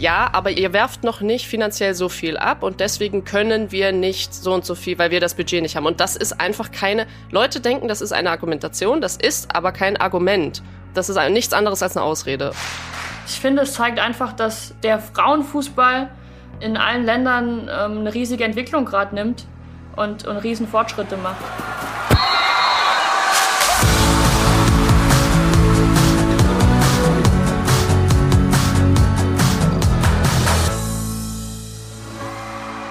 ja, aber ihr werft noch nicht finanziell so viel ab und deswegen können wir nicht so und so viel, weil wir das Budget nicht haben. Und das ist einfach keine, Leute denken, das ist eine Argumentation, das ist aber kein Argument. Das ist nichts anderes als eine Ausrede. Ich finde, es zeigt einfach, dass der Frauenfußball in allen Ländern ähm, eine riesige Entwicklung gerade nimmt und, und riesen Fortschritte macht.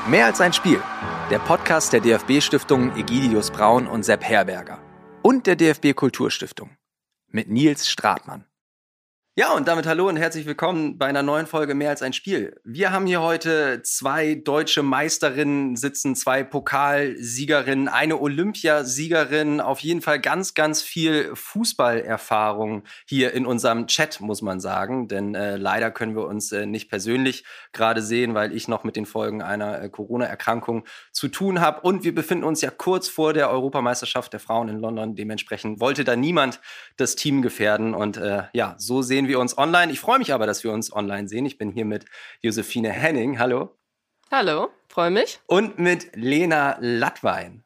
Mehr als ein Spiel. Der Podcast der DFB-Stiftungen Egidius Braun und Sepp Herberger. Und der DFB Kulturstiftung. Mit Nils Stratmann. Ja, und damit hallo und herzlich willkommen bei einer neuen Folge Mehr als ein Spiel. Wir haben hier heute zwei deutsche Meisterinnen sitzen, zwei Pokalsiegerinnen, eine Olympiasiegerin, auf jeden Fall ganz, ganz viel Fußballerfahrung hier in unserem Chat, muss man sagen. Denn äh, leider können wir uns äh, nicht persönlich gerade sehen, weil ich noch mit den Folgen einer äh, Corona-Erkrankung zu tun habe. Und wir befinden uns ja kurz vor der Europameisterschaft der Frauen in London. Dementsprechend wollte da niemand das Team gefährden. Und äh, ja, so sehen wir wir uns online. Ich freue mich aber, dass wir uns online sehen. Ich bin hier mit Josephine Henning. Hallo. Hallo, freue mich. Und mit Lena Lattwein.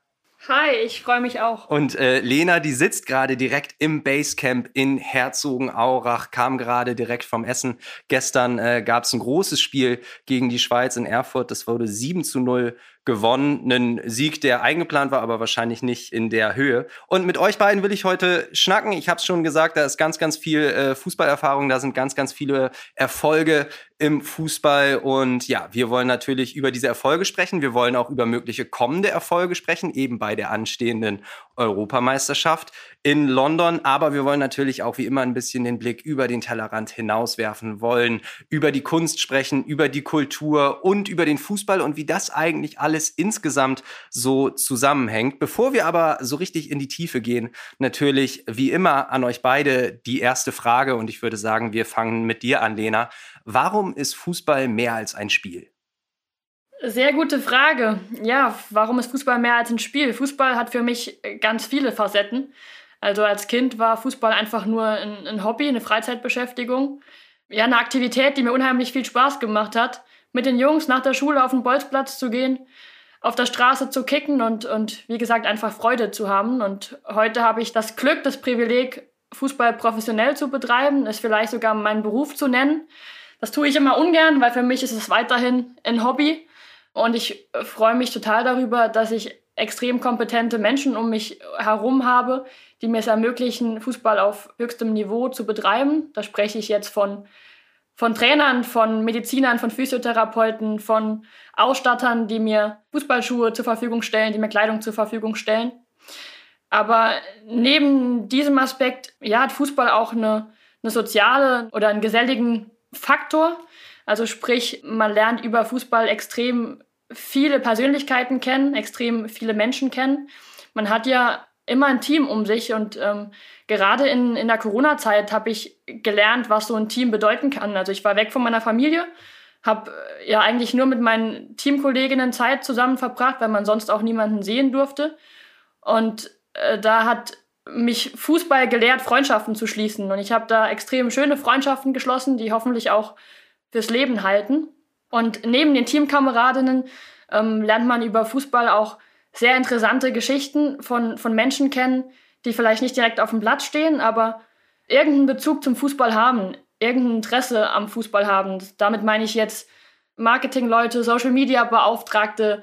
Hi, ich freue mich auch. Und äh, Lena, die sitzt gerade direkt im Basecamp in Herzogenaurach, kam gerade direkt vom Essen. Gestern äh, gab es ein großes Spiel gegen die Schweiz in Erfurt. Das wurde 7 zu 0 gewonnen. Einen Sieg, der eingeplant war, aber wahrscheinlich nicht in der Höhe. Und mit euch beiden will ich heute schnacken. Ich habe es schon gesagt, da ist ganz, ganz viel äh, Fußballerfahrung, da sind ganz, ganz viele Erfolge im Fußball. Und ja, wir wollen natürlich über diese Erfolge sprechen. Wir wollen auch über mögliche kommende Erfolge sprechen, eben bei der anstehenden Europameisterschaft in London. Aber wir wollen natürlich auch wie immer ein bisschen den Blick über den Tellerrand hinauswerfen, wollen über die Kunst sprechen, über die Kultur und über den Fußball und wie das eigentlich alles insgesamt so zusammenhängt. Bevor wir aber so richtig in die Tiefe gehen, natürlich wie immer an euch beide die erste Frage und ich würde sagen, wir fangen mit dir an, Lena. Warum ist Fußball mehr als ein Spiel? Sehr gute Frage. Ja, warum ist Fußball mehr als ein Spiel? Fußball hat für mich ganz viele Facetten. Also als Kind war Fußball einfach nur ein, ein, Hobby, eine Freizeitbeschäftigung. Ja, eine Aktivität, die mir unheimlich viel Spaß gemacht hat. Mit den Jungs nach der Schule auf den Bolzplatz zu gehen, auf der Straße zu kicken und, und wie gesagt einfach Freude zu haben. Und heute habe ich das Glück, das Privileg, Fußball professionell zu betreiben, es vielleicht sogar meinen Beruf zu nennen. Das tue ich immer ungern, weil für mich ist es weiterhin ein Hobby. Und ich freue mich total darüber, dass ich extrem kompetente Menschen um mich herum habe, die mir es ermöglichen, Fußball auf höchstem Niveau zu betreiben. Da spreche ich jetzt von, von Trainern, von Medizinern, von Physiotherapeuten, von Ausstattern, die mir Fußballschuhe zur Verfügung stellen, die mir Kleidung zur Verfügung stellen. Aber neben diesem Aspekt ja, hat Fußball auch eine, eine soziale oder einen geselligen Faktor. Also sprich, man lernt über Fußball extrem viele Persönlichkeiten kennen, extrem viele Menschen kennen. Man hat ja immer ein Team um sich und ähm, gerade in, in der Corona-Zeit habe ich gelernt, was so ein Team bedeuten kann. Also ich war weg von meiner Familie, habe äh, ja eigentlich nur mit meinen Teamkolleginnen Zeit zusammen verbracht, weil man sonst auch niemanden sehen durfte. Und äh, da hat mich Fußball gelehrt, Freundschaften zu schließen. Und ich habe da extrem schöne Freundschaften geschlossen, die hoffentlich auch fürs Leben halten. Und neben den Teamkameradinnen ähm, lernt man über Fußball auch sehr interessante Geschichten von, von Menschen kennen, die vielleicht nicht direkt auf dem Platz stehen, aber irgendeinen Bezug zum Fußball haben, irgendein Interesse am Fußball haben. Damit meine ich jetzt Marketingleute, Social Media Beauftragte,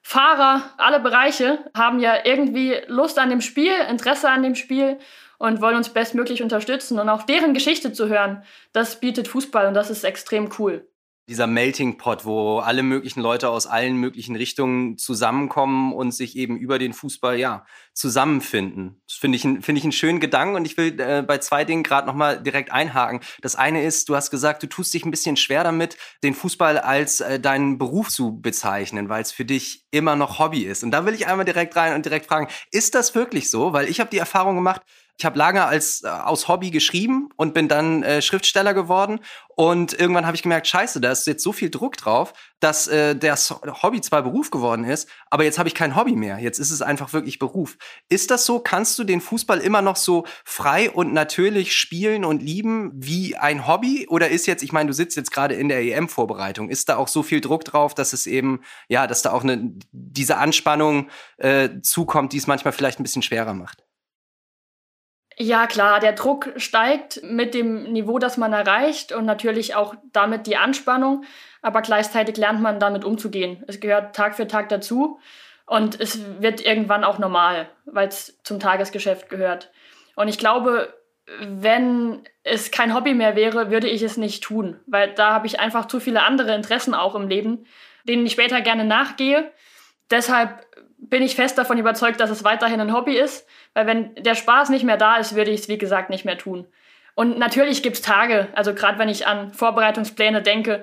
Fahrer, alle Bereiche haben ja irgendwie Lust an dem Spiel, Interesse an dem Spiel und wollen uns bestmöglich unterstützen. Und auch deren Geschichte zu hören, das bietet Fußball und das ist extrem cool. Dieser Melting Pot, wo alle möglichen Leute aus allen möglichen Richtungen zusammenkommen und sich eben über den Fußball ja zusammenfinden. Das finde ich, finde ich einen schönen Gedanken und ich will äh, bei zwei Dingen gerade nochmal direkt einhaken. Das eine ist, du hast gesagt, du tust dich ein bisschen schwer damit, den Fußball als äh, deinen Beruf zu bezeichnen, weil es für dich immer noch Hobby ist. Und da will ich einmal direkt rein und direkt fragen, ist das wirklich so? Weil ich habe die Erfahrung gemacht, Ich habe lange als äh, aus Hobby geschrieben und bin dann äh, Schriftsteller geworden. Und irgendwann habe ich gemerkt, scheiße, da ist jetzt so viel Druck drauf, dass äh, das Hobby zwar Beruf geworden ist, aber jetzt habe ich kein Hobby mehr. Jetzt ist es einfach wirklich Beruf. Ist das so? Kannst du den Fußball immer noch so frei und natürlich spielen und lieben wie ein Hobby? Oder ist jetzt, ich meine, du sitzt jetzt gerade in der EM-Vorbereitung, ist da auch so viel Druck drauf, dass es eben, ja, dass da auch eine, diese Anspannung äh, zukommt, die es manchmal vielleicht ein bisschen schwerer macht? Ja, klar, der Druck steigt mit dem Niveau, das man erreicht und natürlich auch damit die Anspannung, aber gleichzeitig lernt man damit umzugehen. Es gehört Tag für Tag dazu und es wird irgendwann auch normal, weil es zum Tagesgeschäft gehört. Und ich glaube, wenn es kein Hobby mehr wäre, würde ich es nicht tun, weil da habe ich einfach zu viele andere Interessen auch im Leben, denen ich später gerne nachgehe. Deshalb bin ich fest davon überzeugt, dass es weiterhin ein Hobby ist, weil wenn der Spaß nicht mehr da ist, würde ich es, wie gesagt, nicht mehr tun. Und natürlich gibt es Tage, also gerade wenn ich an Vorbereitungspläne denke,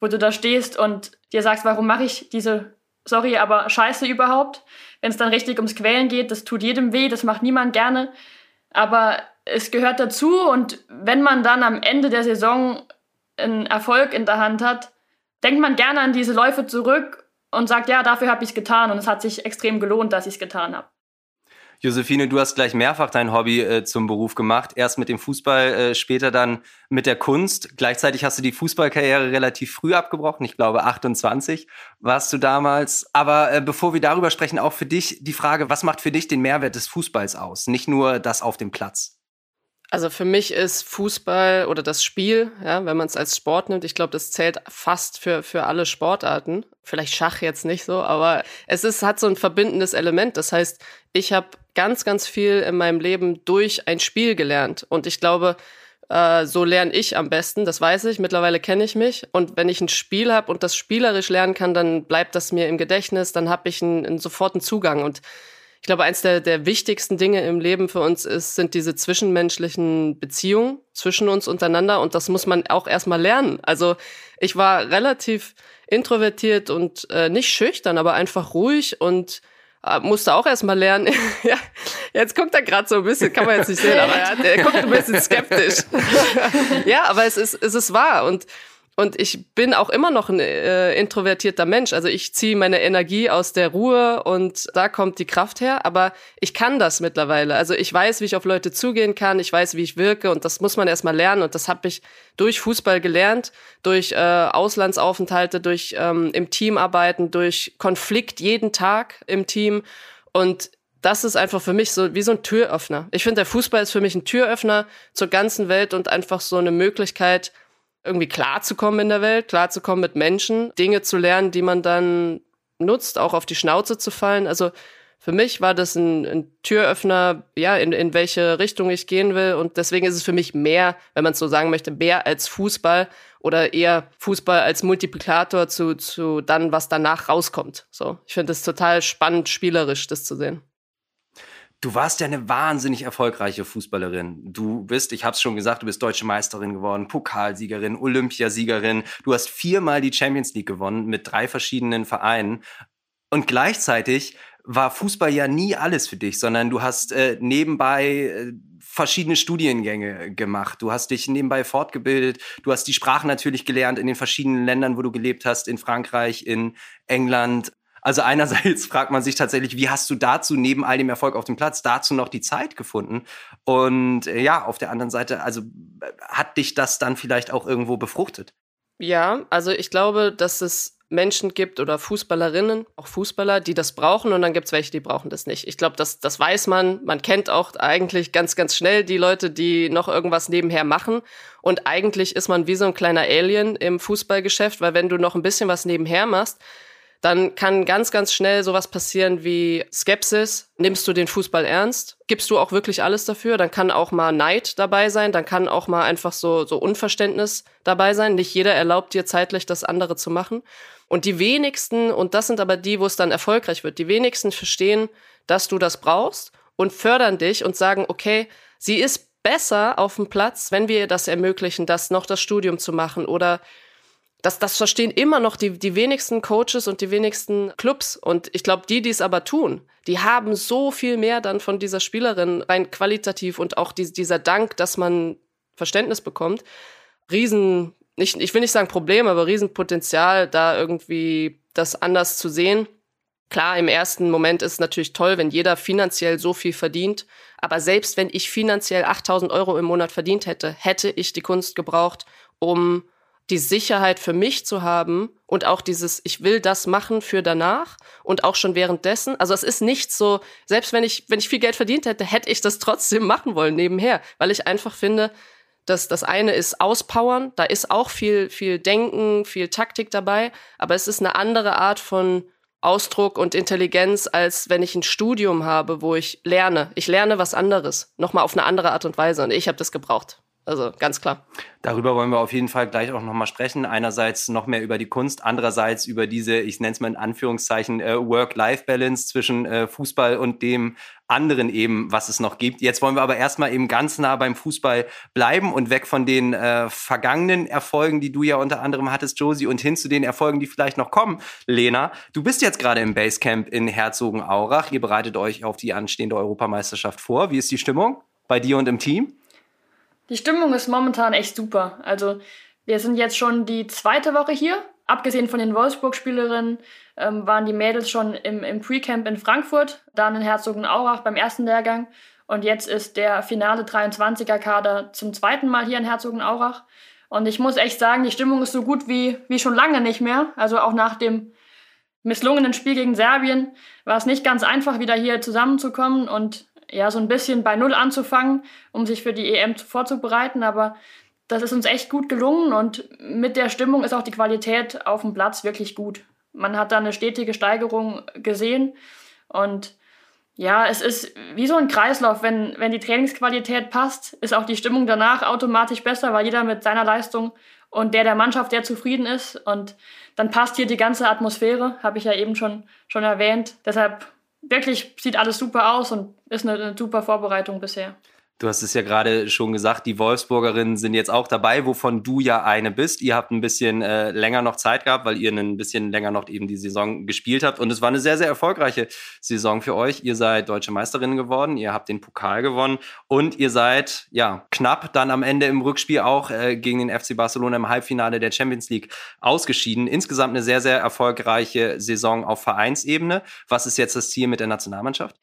wo du da stehst und dir sagst, warum mache ich diese, sorry, aber Scheiße überhaupt? Wenn es dann richtig ums Quälen geht, das tut jedem weh, das macht niemand gerne. Aber es gehört dazu und wenn man dann am Ende der Saison einen Erfolg in der Hand hat, denkt man gerne an diese Läufe zurück und sagt, ja, dafür habe ich es getan und es hat sich extrem gelohnt, dass ich es getan habe. Josephine, du hast gleich mehrfach dein Hobby äh, zum Beruf gemacht. Erst mit dem Fußball, äh, später dann mit der Kunst. Gleichzeitig hast du die Fußballkarriere relativ früh abgebrochen. Ich glaube, 28 warst du damals. Aber äh, bevor wir darüber sprechen, auch für dich die Frage, was macht für dich den Mehrwert des Fußballs aus? Nicht nur das auf dem Platz. Also für mich ist Fußball oder das Spiel, ja, wenn man es als Sport nimmt, ich glaube, das zählt fast für, für alle Sportarten. Vielleicht Schach jetzt nicht so, aber es ist, hat so ein verbindendes Element. Das heißt, ich habe ganz, ganz viel in meinem Leben durch ein Spiel gelernt. Und ich glaube, äh, so lerne ich am besten, das weiß ich, mittlerweile kenne ich mich. Und wenn ich ein Spiel habe und das spielerisch lernen kann, dann bleibt das mir im Gedächtnis, dann habe ich einen, einen soforten Zugang. Und ich glaube, eins der, der wichtigsten Dinge im Leben für uns ist, sind diese zwischenmenschlichen Beziehungen zwischen uns untereinander. Und das muss man auch erstmal lernen. Also ich war relativ introvertiert und äh, nicht schüchtern, aber einfach ruhig und äh, musste auch erstmal lernen. ja, jetzt guckt er gerade so ein bisschen, kann man jetzt nicht sehen, aber er, er guckt ein bisschen skeptisch. ja, aber es ist, es ist wahr. Und und ich bin auch immer noch ein äh, introvertierter Mensch. Also ich ziehe meine Energie aus der Ruhe und da kommt die Kraft her. Aber ich kann das mittlerweile. Also ich weiß, wie ich auf Leute zugehen kann. Ich weiß, wie ich wirke. Und das muss man erstmal lernen. Und das habe ich durch Fußball gelernt, durch äh, Auslandsaufenthalte, durch ähm, im Team arbeiten, durch Konflikt jeden Tag im Team. Und das ist einfach für mich so wie so ein Türöffner. Ich finde, der Fußball ist für mich ein Türöffner zur ganzen Welt und einfach so eine Möglichkeit, irgendwie klarzukommen in der Welt, klarzukommen mit Menschen, Dinge zu lernen, die man dann nutzt, auch auf die Schnauze zu fallen. Also für mich war das ein, ein Türöffner, ja, in, in welche Richtung ich gehen will. Und deswegen ist es für mich mehr, wenn man es so sagen möchte, mehr als Fußball oder eher Fußball als Multiplikator zu, zu dann, was danach rauskommt. So, ich finde es total spannend, spielerisch, das zu sehen. Du warst ja eine wahnsinnig erfolgreiche Fußballerin. Du bist, ich habe es schon gesagt, du bist deutsche Meisterin geworden, Pokalsiegerin, Olympiasiegerin. Du hast viermal die Champions League gewonnen mit drei verschiedenen Vereinen. Und gleichzeitig war Fußball ja nie alles für dich, sondern du hast äh, nebenbei äh, verschiedene Studiengänge gemacht. Du hast dich nebenbei fortgebildet. Du hast die Sprache natürlich gelernt in den verschiedenen Ländern, wo du gelebt hast, in Frankreich, in England. Also einerseits fragt man sich tatsächlich, wie hast du dazu neben all dem Erfolg auf dem Platz dazu noch die Zeit gefunden? Und äh, ja, auf der anderen Seite, also hat dich das dann vielleicht auch irgendwo befruchtet? Ja, also ich glaube, dass es Menschen gibt oder Fußballerinnen, auch Fußballer, die das brauchen und dann gibt es welche, die brauchen das nicht. Ich glaube, das, das weiß man. Man kennt auch eigentlich ganz, ganz schnell die Leute, die noch irgendwas nebenher machen. Und eigentlich ist man wie so ein kleiner Alien im Fußballgeschäft, weil wenn du noch ein bisschen was nebenher machst, dann kann ganz, ganz schnell sowas passieren wie Skepsis. Nimmst du den Fußball ernst? Gibst du auch wirklich alles dafür? Dann kann auch mal Neid dabei sein, dann kann auch mal einfach so, so Unverständnis dabei sein. Nicht jeder erlaubt dir zeitlich, das andere zu machen. Und die wenigsten, und das sind aber die, wo es dann erfolgreich wird, die wenigsten verstehen, dass du das brauchst und fördern dich und sagen, okay, sie ist besser auf dem Platz, wenn wir ihr das ermöglichen, das noch das Studium zu machen oder Das, das verstehen immer noch die, die wenigsten Coaches und die wenigsten Clubs. Und ich glaube, die, die es aber tun, die haben so viel mehr dann von dieser Spielerin rein qualitativ und auch die, dieser Dank, dass man Verständnis bekommt. Riesen, nicht, ich will nicht sagen Problem, aber Riesenpotenzial, da irgendwie das anders zu sehen. Klar, im ersten Moment ist es natürlich toll, wenn jeder finanziell so viel verdient. Aber selbst wenn ich finanziell 8000 Euro im Monat verdient hätte, hätte ich die Kunst gebraucht, um die Sicherheit für mich zu haben und auch dieses, ich will das machen für danach und auch schon währenddessen. Also es ist nicht so, selbst wenn ich, wenn ich viel Geld verdient hätte, hätte ich das trotzdem machen wollen nebenher, weil ich einfach finde, dass das eine ist auspowern, da ist auch viel, viel Denken, viel Taktik dabei, aber es ist eine andere Art von Ausdruck und Intelligenz, als wenn ich ein Studium habe, wo ich lerne. Ich lerne was anderes, nochmal auf eine andere Art und Weise und ich habe das gebraucht. Also ganz klar. Darüber wollen wir auf jeden Fall gleich auch nochmal sprechen. Einerseits noch mehr über die Kunst, andererseits über diese, ich nenne es mal in Anführungszeichen, äh, Work-Life-Balance zwischen äh, Fußball und dem anderen eben, was es noch gibt. Jetzt wollen wir aber erstmal eben ganz nah beim Fußball bleiben und weg von den äh, vergangenen Erfolgen, die du ja unter anderem hattest, Josie, und hin zu den Erfolgen, die vielleicht noch kommen. Lena, du bist jetzt gerade im Basecamp in Herzogenaurach. Ihr bereitet euch auf die anstehende Europameisterschaft vor. Wie ist die Stimmung bei dir und im Team? Die Stimmung ist momentan echt super. Also wir sind jetzt schon die zweite Woche hier. Abgesehen von den Wolfsburg-Spielerinnen ähm, waren die Mädels schon im, im Pre-Camp in Frankfurt, dann in Herzogenaurach beim ersten Lehrgang. Und jetzt ist der finale 23er-Kader zum zweiten Mal hier in Herzogenaurach. Und ich muss echt sagen, die Stimmung ist so gut wie, wie schon lange nicht mehr. Also auch nach dem misslungenen Spiel gegen Serbien war es nicht ganz einfach, wieder hier zusammenzukommen. Und ja, so ein bisschen bei Null anzufangen, um sich für die EM vorzubereiten. Aber das ist uns echt gut gelungen und mit der Stimmung ist auch die Qualität auf dem Platz wirklich gut. Man hat da eine stetige Steigerung gesehen und ja, es ist wie so ein Kreislauf. Wenn, wenn die Trainingsqualität passt, ist auch die Stimmung danach automatisch besser, weil jeder mit seiner Leistung und der der Mannschaft sehr zufrieden ist. Und dann passt hier die ganze Atmosphäre, habe ich ja eben schon, schon erwähnt. Deshalb wirklich sieht alles super aus und ist eine, eine super Vorbereitung bisher. Du hast es ja gerade schon gesagt, die Wolfsburgerinnen sind jetzt auch dabei, wovon du ja eine bist. Ihr habt ein bisschen äh, länger noch Zeit gehabt, weil ihr ein bisschen länger noch eben die Saison gespielt habt. Und es war eine sehr, sehr erfolgreiche Saison für euch. Ihr seid deutsche Meisterinnen geworden, ihr habt den Pokal gewonnen und ihr seid ja knapp dann am Ende im Rückspiel auch äh, gegen den FC Barcelona im Halbfinale der Champions League ausgeschieden. Insgesamt eine sehr, sehr erfolgreiche Saison auf Vereinsebene. Was ist jetzt das Ziel mit der Nationalmannschaft?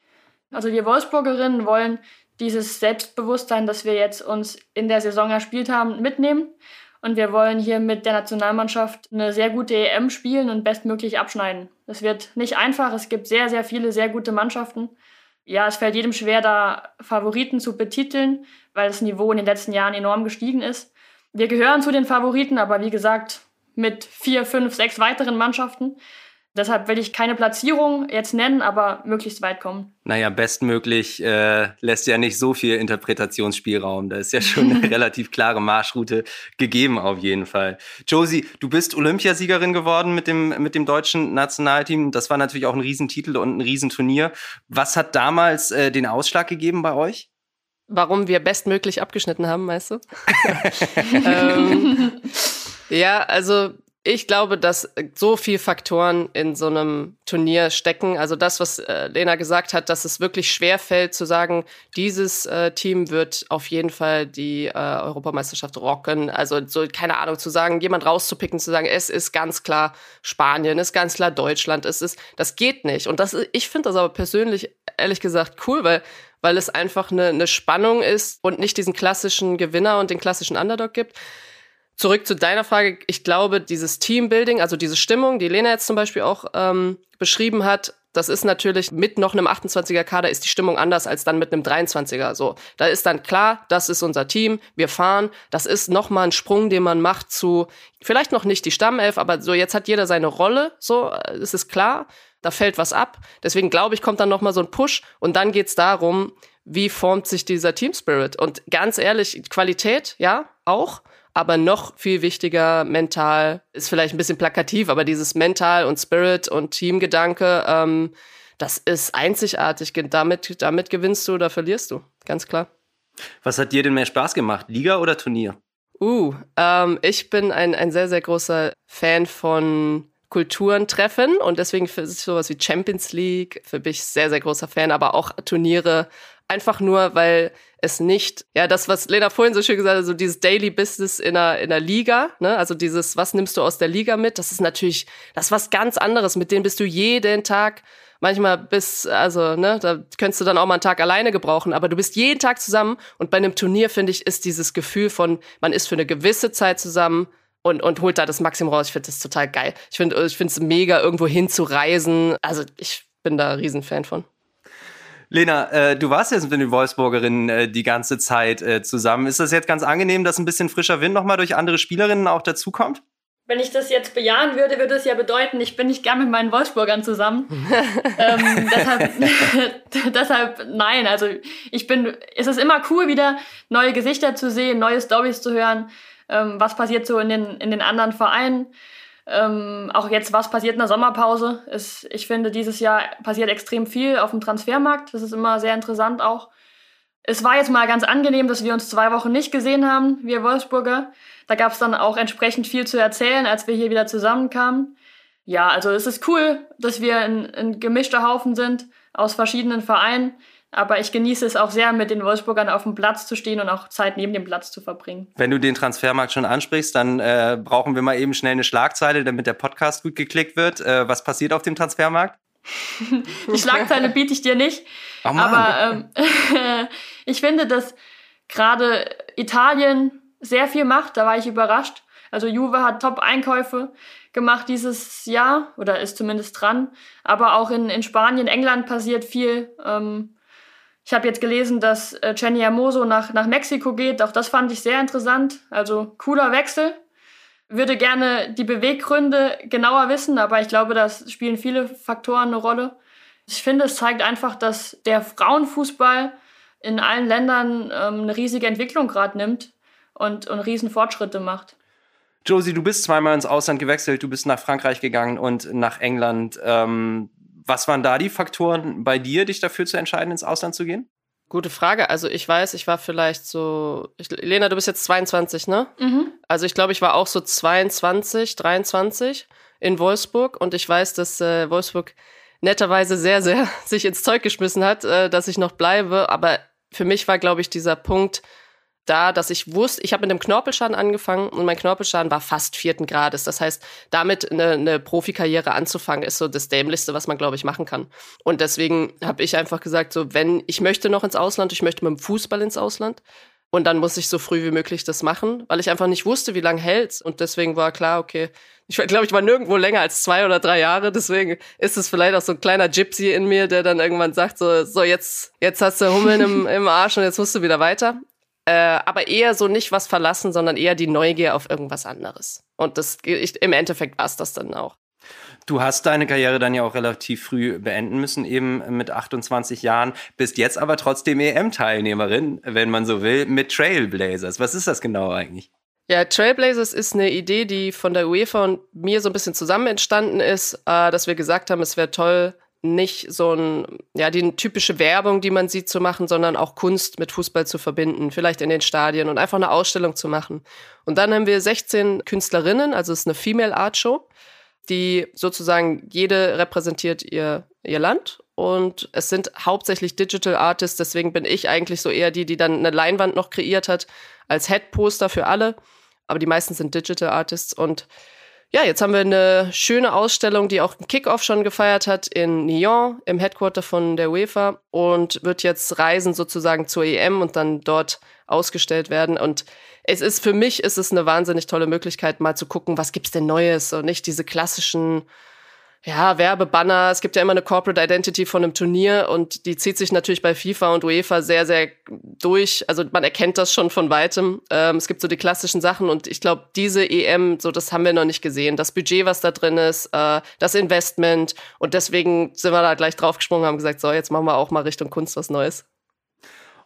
Also wir Wolfsburgerinnen wollen dieses Selbstbewusstsein, das wir jetzt uns in der Saison erspielt haben, mitnehmen. Und wir wollen hier mit der Nationalmannschaft eine sehr gute EM spielen und bestmöglich abschneiden. Es wird nicht einfach. Es gibt sehr, sehr viele sehr gute Mannschaften. Ja, es fällt jedem schwer, da Favoriten zu betiteln, weil das Niveau in den letzten Jahren enorm gestiegen ist. Wir gehören zu den Favoriten, aber wie gesagt, mit vier, fünf, sechs weiteren Mannschaften. Deshalb will ich keine Platzierung jetzt nennen, aber möglichst weit kommen. Naja, bestmöglich äh, lässt ja nicht so viel Interpretationsspielraum. Da ist ja schon eine relativ klare Marschroute gegeben auf jeden Fall. Josie, du bist Olympiasiegerin geworden mit dem, mit dem deutschen Nationalteam. Das war natürlich auch ein Riesentitel und ein Riesenturnier. Was hat damals äh, den Ausschlag gegeben bei euch? Warum wir bestmöglich abgeschnitten haben, meinst du? ähm, ja, also ich glaube, dass so viele Faktoren in so einem Turnier stecken. Also das, was äh, Lena gesagt hat, dass es wirklich schwer fällt zu sagen, dieses äh, Team wird auf jeden Fall die äh, Europameisterschaft rocken. Also so, keine Ahnung, zu sagen, jemand rauszupicken, zu sagen, es ist ganz klar Spanien, es ist ganz klar Deutschland, es ist, das geht nicht. Und das, ich finde das aber persönlich, ehrlich gesagt, cool, weil weil es einfach eine, eine Spannung ist und nicht diesen klassischen Gewinner und den klassischen Underdog gibt. Zurück zu deiner Frage. Ich glaube, dieses Teambuilding, also diese Stimmung, die Lena jetzt zum Beispiel auch ähm, beschrieben hat, das ist natürlich mit noch einem 28er Kader ist die Stimmung anders als dann mit einem 23er. So, da ist dann klar, das ist unser Team, wir fahren. Das ist noch mal ein Sprung, den man macht zu vielleicht noch nicht die Stammelf, aber so jetzt hat jeder seine Rolle. So, äh, es ist klar, da fällt was ab. Deswegen glaube ich, kommt dann noch mal so ein Push und dann geht's darum, wie formt sich dieser Team Spirit. Und ganz ehrlich, Qualität, ja, auch aber noch viel wichtiger mental, ist vielleicht ein bisschen plakativ, aber dieses Mental und Spirit und Teamgedanke, ähm, das ist einzigartig. Damit, damit gewinnst du oder verlierst du, ganz klar. Was hat dir denn mehr Spaß gemacht, Liga oder Turnier? Uh, ähm, ich bin ein, ein sehr, sehr großer Fan von Kulturen treffen und deswegen ist sowas wie Champions League für mich sehr, sehr großer Fan, aber auch Turniere einfach nur, weil es nicht, ja, das, was Lena vorhin so schön gesagt hat, so dieses Daily Business in einer, in einer Liga, ne, also dieses, was nimmst du aus der Liga mit, das ist natürlich, das ist was ganz anderes, mit dem bist du jeden Tag manchmal bis, also, ne, da könntest du dann auch mal einen Tag alleine gebrauchen, aber du bist jeden Tag zusammen und bei einem Turnier, finde ich, ist dieses Gefühl von, man ist für eine gewisse Zeit zusammen und, und holt da das Maximum raus. Ich finde das total geil. Ich finde ich finde es mega, irgendwo hinzureisen. Also ich bin da ein Riesenfan von. Lena, äh, du warst jetzt mit den Wolfsburgerinnen äh, die ganze Zeit äh, zusammen. Ist das jetzt ganz angenehm, dass ein bisschen frischer Wind nochmal durch andere Spielerinnen auch dazukommt? Wenn ich das jetzt bejahen würde, würde es ja bedeuten, ich bin nicht gern mit meinen Wolfsburgern zusammen. ähm, deshalb, deshalb nein. Also ich bin, es ist immer cool, wieder neue Gesichter zu sehen, neue Stories zu hören. Ähm, was passiert so in den, in den anderen Vereinen? Ähm, auch jetzt, was passiert in der Sommerpause? Ist, ich finde, dieses Jahr passiert extrem viel auf dem Transfermarkt. Das ist immer sehr interessant auch. Es war jetzt mal ganz angenehm, dass wir uns zwei Wochen nicht gesehen haben, wir Wolfsburger. Da gab es dann auch entsprechend viel zu erzählen, als wir hier wieder zusammenkamen. Ja, also es ist cool, dass wir ein, ein gemischter Haufen sind aus verschiedenen Vereinen. Aber ich genieße es auch sehr, mit den Wolfsburgern auf dem Platz zu stehen und auch Zeit neben dem Platz zu verbringen. Wenn du den Transfermarkt schon ansprichst, dann äh, brauchen wir mal eben schnell eine Schlagzeile, damit der Podcast gut geklickt wird. Äh, was passiert auf dem Transfermarkt? Die Schlagzeile biete ich dir nicht. Oh aber ähm, ich finde, dass gerade Italien sehr viel macht. Da war ich überrascht. Also Juve hat Top-Einkäufe gemacht dieses Jahr oder ist zumindest dran. Aber auch in, in Spanien, England passiert viel. Ähm, ich habe jetzt gelesen, dass äh, Jenny Hermoso nach, nach Mexiko geht. Auch das fand ich sehr interessant. Also cooler Wechsel. Würde gerne die Beweggründe genauer wissen, aber ich glaube, da spielen viele Faktoren eine Rolle. Ich finde, es zeigt einfach, dass der Frauenfußball in allen Ländern ähm, eine riesige Entwicklung gerade nimmt und, und riesen Fortschritte macht. Josie, du bist zweimal ins Ausland gewechselt, du bist nach Frankreich gegangen und nach England. Ähm, was waren da die Faktoren bei dir, dich dafür zu entscheiden, ins Ausland zu gehen? Gute Frage. Also ich weiß, ich war vielleicht so. Ich, Lena, du bist jetzt 22, ne? Mhm. Also ich glaube, ich war auch so 22, 23 in Wolfsburg und ich weiß, dass äh, Wolfsburg netterweise sehr, sehr sich ins Zeug geschmissen hat, äh, dass ich noch bleibe. Aber für mich war, glaube ich, dieser Punkt, da, dass ich wusste, ich habe mit einem Knorpelschaden angefangen und mein Knorpelschaden war fast vierten Grades. Das heißt, damit eine, eine Profikarriere anzufangen, ist so das Dämlichste, was man, glaube ich, machen kann. Und deswegen habe ich einfach gesagt, so, wenn ich möchte noch ins Ausland, ich möchte mit dem Fußball ins Ausland. Und dann muss ich so früh wie möglich das machen, weil ich einfach nicht wusste, wie lange hält's. Und deswegen war klar, okay, ich glaube, ich war nirgendwo länger als zwei oder drei Jahre. Deswegen ist es vielleicht auch so ein kleiner Gypsy in mir, der dann irgendwann sagt, so, so jetzt, jetzt hast du Hummeln im, im Arsch und jetzt musst du wieder weiter. Äh, aber eher so nicht was verlassen, sondern eher die Neugier auf irgendwas anderes. Und das ich, im Endeffekt war es das dann auch. Du hast deine Karriere dann ja auch relativ früh beenden müssen, eben mit 28 Jahren, bist jetzt aber trotzdem EM-Teilnehmerin, wenn man so will, mit Trailblazers. Was ist das genau eigentlich? Ja, Trailblazers ist eine Idee, die von der UEFA und mir so ein bisschen zusammen entstanden ist, äh, dass wir gesagt haben, es wäre toll, nicht so ein, ja, die typische Werbung, die man sieht, zu machen, sondern auch Kunst mit Fußball zu verbinden, vielleicht in den Stadien und einfach eine Ausstellung zu machen. Und dann haben wir 16 Künstlerinnen, also es ist eine Female Art Show, die sozusagen jede repräsentiert ihr, ihr Land und es sind hauptsächlich Digital Artists, deswegen bin ich eigentlich so eher die, die dann eine Leinwand noch kreiert hat als Headposter für alle, aber die meisten sind Digital Artists und ja, jetzt haben wir eine schöne Ausstellung, die auch einen Kickoff schon gefeiert hat in Nyon im Headquarter von der UEFA und wird jetzt reisen sozusagen zur EM und dann dort ausgestellt werden. Und es ist für mich ist es eine wahnsinnig tolle Möglichkeit, mal zu gucken, was gibt's denn Neues und nicht diese klassischen ja, Werbebanner. Es gibt ja immer eine Corporate Identity von einem Turnier und die zieht sich natürlich bei FIFA und UEFA sehr, sehr durch. Also man erkennt das schon von weitem. Ähm, es gibt so die klassischen Sachen und ich glaube, diese EM, so das haben wir noch nicht gesehen. Das Budget, was da drin ist, äh, das Investment und deswegen sind wir da gleich draufgesprungen und haben gesagt, so, jetzt machen wir auch mal Richtung Kunst was Neues.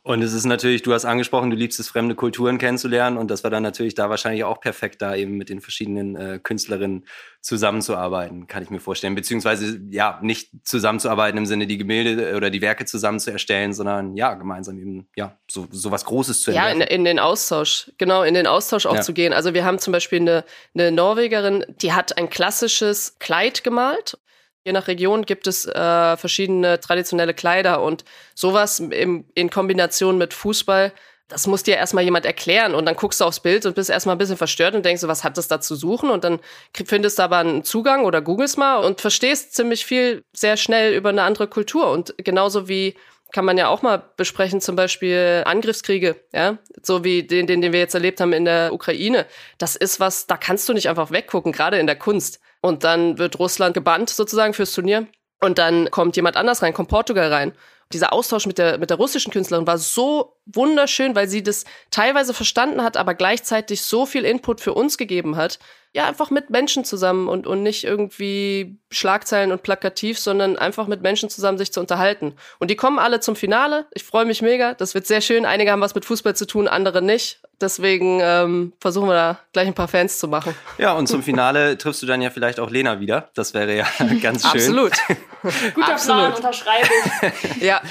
Und es ist natürlich, du hast angesprochen, du liebst es, fremde Kulturen kennenzulernen. Und das war dann natürlich da wahrscheinlich auch perfekt, da eben mit den verschiedenen äh, Künstlerinnen zusammenzuarbeiten, kann ich mir vorstellen. Beziehungsweise, ja, nicht zusammenzuarbeiten im Sinne, die Gemälde oder die Werke zusammen zu erstellen, sondern ja, gemeinsam eben, ja, so, so was Großes zu entwerfen. Ja, in, in den Austausch, genau, in den Austausch auch ja. zu gehen. Also wir haben zum Beispiel eine, eine Norwegerin, die hat ein klassisches Kleid gemalt Je nach Region gibt es äh, verschiedene traditionelle Kleider und sowas im, in Kombination mit Fußball, das muss dir erstmal jemand erklären und dann guckst du aufs Bild und bist erstmal ein bisschen verstört und denkst, so, was hat das da zu suchen? Und dann findest du aber einen Zugang oder googelst mal und verstehst ziemlich viel sehr schnell über eine andere Kultur. Und genauso wie kann man ja auch mal besprechen, zum Beispiel Angriffskriege, ja, so wie den, den, den wir jetzt erlebt haben in der Ukraine. Das ist was, da kannst du nicht einfach weggucken, gerade in der Kunst. Und dann wird Russland gebannt sozusagen fürs Turnier. Und dann kommt jemand anders rein, kommt Portugal rein. Dieser Austausch mit der, mit der russischen Künstlerin war so wunderschön, weil sie das teilweise verstanden hat, aber gleichzeitig so viel Input für uns gegeben hat ja, einfach mit Menschen zusammen und, und nicht irgendwie Schlagzeilen und plakativ, sondern einfach mit Menschen zusammen sich zu unterhalten. Und die kommen alle zum Finale. Ich freue mich mega. Das wird sehr schön. Einige haben was mit Fußball zu tun, andere nicht. Deswegen ähm, versuchen wir da gleich ein paar Fans zu machen. Ja, und zum Finale triffst du dann ja vielleicht auch Lena wieder. Das wäre ja ganz schön. Absolut. Guter Absolut. Plan, unterschreibe ich. ja.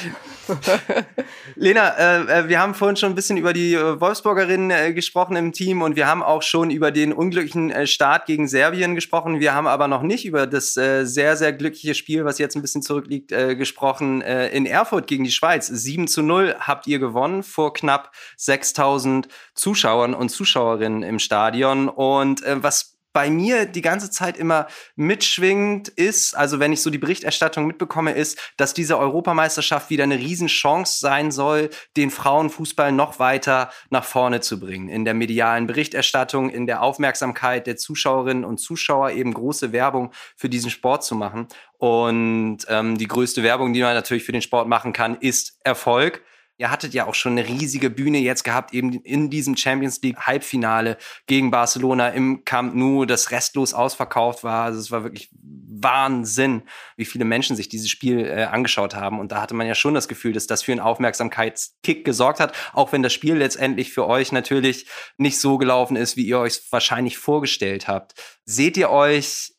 Lena, äh, äh, wir haben vorhin schon ein bisschen über die äh, Wolfsburgerinnen äh, gesprochen im Team und wir haben auch schon über den unglücklichen äh, Start gegen Serbien gesprochen. Wir haben aber noch nicht über das äh, sehr, sehr glückliche Spiel, was jetzt ein bisschen zurückliegt, gesprochen. in Erfurt gegen die Schweiz. 7 zu 0 habt ihr gewonnen vor knapp 6000 Zuschauern und Zuschauerinnen im Stadion. Und was bei mir die ganze Zeit immer mitschwingend ist, also wenn ich so die Berichterstattung mitbekomme, ist, dass diese Europameisterschaft wieder eine Riesenchance sein soll, den Frauenfußball noch weiter nach vorne zu bringen. In der medialen Berichterstattung, in der Aufmerksamkeit der Zuschauerinnen und Zuschauer eben große Werbung für diesen Sport zu machen. Und ähm, die größte Werbung, die man natürlich für den Sport machen kann, ist Erfolg. Ihr hattet ja auch schon eine riesige Bühne jetzt gehabt, eben in diesem Champions League Halbfinale gegen Barcelona im Camp Nou, das restlos ausverkauft war. Also es war wirklich Wahnsinn, wie viele Menschen sich dieses Spiel äh, angeschaut haben. Und da hatte man ja schon das Gefühl, dass das für einen Aufmerksamkeitskick gesorgt hat, auch wenn das Spiel letztendlich für euch natürlich nicht so gelaufen ist, wie ihr euch wahrscheinlich vorgestellt habt. Seht ihr euch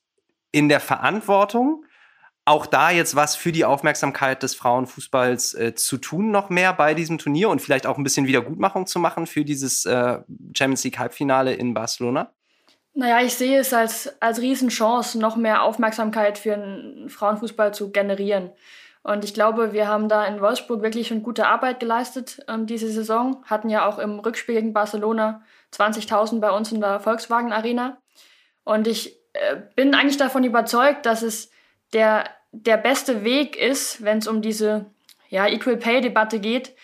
in der Verantwortung, auch da jetzt was für die Aufmerksamkeit des Frauenfußballs äh, zu tun, noch mehr bei diesem Turnier und vielleicht auch ein bisschen Wiedergutmachung zu machen für dieses äh, Champions League Halbfinale in Barcelona? Naja, ich sehe es als, als Riesenchance, noch mehr Aufmerksamkeit für den Frauenfußball zu generieren. Und ich glaube, wir haben da in Wolfsburg wirklich schon gute Arbeit geleistet ähm, diese Saison. Hatten ja auch im Rückspiel gegen Barcelona 20.000 bei uns in der Volkswagen Arena. Und ich äh, bin eigentlich davon überzeugt, dass es der, der beste Weg ist, wenn es um diese ja, Equal Pay-Debatte geht,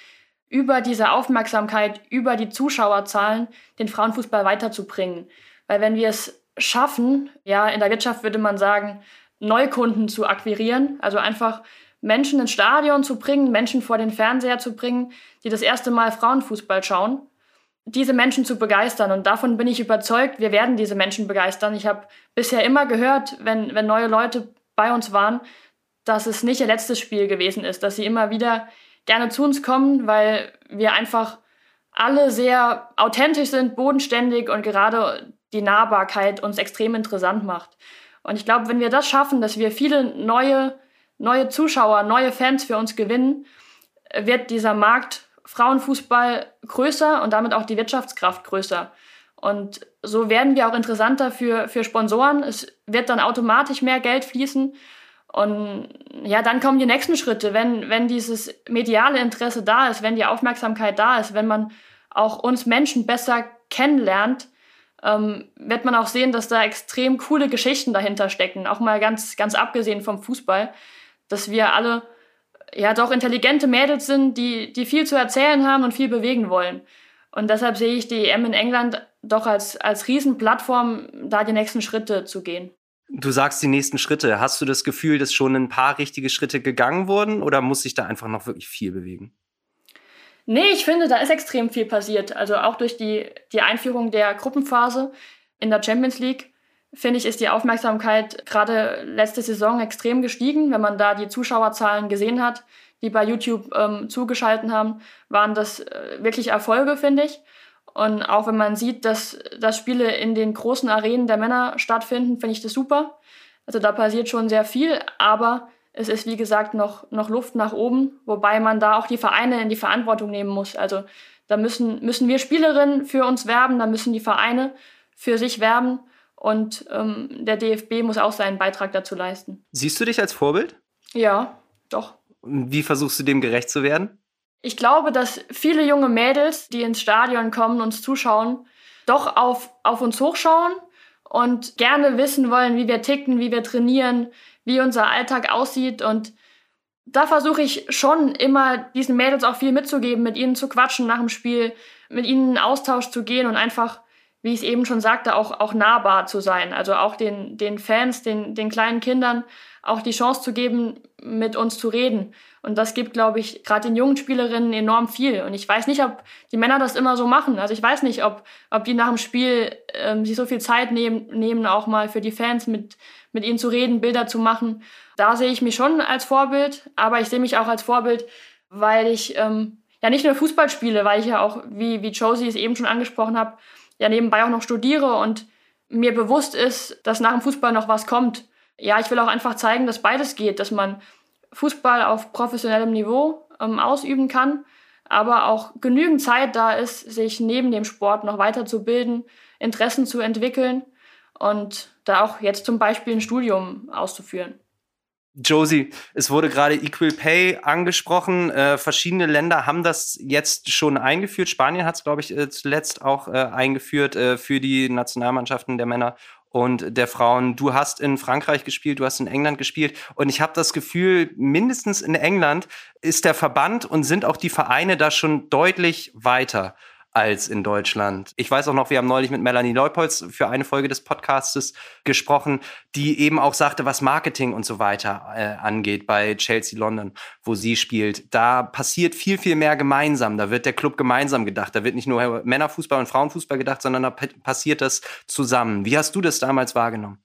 über diese Aufmerksamkeit, über die Zuschauerzahlen den Frauenfußball weiterzubringen. Weil wenn wir es schaffen, ja, in der Wirtschaft würde man sagen, Neukunden zu akquirieren, also einfach Menschen ins Stadion zu bringen, Menschen vor den Fernseher zu bringen, die das erste Mal Frauenfußball schauen, diese Menschen zu begeistern. Und davon bin ich überzeugt, wir werden diese Menschen begeistern. Ich habe bisher immer gehört, wenn, wenn neue Leute bei uns waren, dass es nicht ihr letztes Spiel gewesen ist, dass sie immer wieder gerne zu uns kommen, weil wir einfach alle sehr authentisch sind, bodenständig und gerade die Nahbarkeit uns extrem interessant macht. Und ich glaube, wenn wir das schaffen, dass wir viele neue, neue Zuschauer, neue Fans für uns gewinnen, wird dieser Markt Frauenfußball größer und damit auch die Wirtschaftskraft größer. Und so werden wir auch interessanter für, für Sponsoren. Es wird dann automatisch mehr Geld fließen. Und ja, dann kommen die nächsten Schritte, wenn, wenn dieses mediale Interesse da ist, wenn die Aufmerksamkeit da ist, wenn man auch uns Menschen besser kennenlernt, ähm, wird man auch sehen, dass da extrem coole Geschichten dahinter stecken. Auch mal ganz, ganz abgesehen vom Fußball, dass wir alle ja doch intelligente Mädels sind, die, die viel zu erzählen haben und viel bewegen wollen. Und deshalb sehe ich die EM in England doch als, als Riesenplattform, da die nächsten Schritte zu gehen. Du sagst die nächsten Schritte. Hast du das Gefühl, dass schon ein paar richtige Schritte gegangen wurden oder muss sich da einfach noch wirklich viel bewegen? Nee, ich finde, da ist extrem viel passiert. Also auch durch die, die Einführung der Gruppenphase in der Champions League, finde ich, ist die Aufmerksamkeit gerade letzte Saison extrem gestiegen, wenn man da die Zuschauerzahlen gesehen hat, die bei YouTube ähm, zugeschaltet haben, waren das äh, wirklich Erfolge, finde ich. Und auch wenn man sieht, dass, dass Spiele in den großen Arenen der Männer stattfinden, finde ich das super. Also da passiert schon sehr viel, aber es ist wie gesagt noch, noch Luft nach oben, wobei man da auch die Vereine in die Verantwortung nehmen muss. Also da müssen, müssen wir Spielerinnen für uns werben, da müssen die Vereine für sich werben und ähm, der DFB muss auch seinen Beitrag dazu leisten. Siehst du dich als Vorbild? Ja, doch. Wie versuchst du dem gerecht zu werden? Ich glaube, dass viele junge Mädels, die ins Stadion kommen, uns zuschauen, doch auf, auf uns hochschauen und gerne wissen wollen, wie wir ticken, wie wir trainieren, wie unser Alltag aussieht. Und da versuche ich schon immer diesen Mädels auch viel mitzugeben, mit ihnen zu quatschen nach dem Spiel, mit ihnen in Austausch zu gehen und einfach, wie ich eben schon sagte, auch, auch nahbar zu sein. Also auch den, den Fans, den, den kleinen Kindern auch die Chance zu geben, mit uns zu reden. Und das gibt, glaube ich, gerade den jungen Spielerinnen enorm viel. Und ich weiß nicht, ob die Männer das immer so machen. Also ich weiß nicht, ob, ob die nach dem Spiel ähm, sich so viel Zeit nehmen, nehmen, auch mal für die Fans mit, mit ihnen zu reden, Bilder zu machen. Da sehe ich mich schon als Vorbild, aber ich sehe mich auch als Vorbild, weil ich ähm, ja nicht nur Fußball spiele, weil ich ja auch, wie, wie Josie es eben schon angesprochen habe, ja nebenbei auch noch studiere und mir bewusst ist, dass nach dem Fußball noch was kommt. Ja, ich will auch einfach zeigen, dass beides geht, dass man Fußball auf professionellem Niveau ähm, ausüben kann, aber auch genügend Zeit da ist, sich neben dem Sport noch weiterzubilden, Interessen zu entwickeln und da auch jetzt zum Beispiel ein Studium auszuführen. Josie, es wurde gerade Equal Pay angesprochen. Äh, verschiedene Länder haben das jetzt schon eingeführt. Spanien hat es, glaube ich, äh, zuletzt auch äh, eingeführt äh, für die Nationalmannschaften der Männer und der Frauen. Du hast in Frankreich gespielt, du hast in England gespielt und ich habe das Gefühl, mindestens in England ist der Verband und sind auch die Vereine da schon deutlich weiter als in Deutschland. Ich weiß auch noch, wir haben neulich mit Melanie Leupolz für eine Folge des Podcastes gesprochen, die eben auch sagte, was Marketing und so weiter äh, angeht bei Chelsea London, wo sie spielt. Da passiert viel, viel mehr gemeinsam. Da wird der Club gemeinsam gedacht. Da wird nicht nur Männerfußball und Frauenfußball gedacht, sondern da passiert das zusammen. Wie hast du das damals wahrgenommen?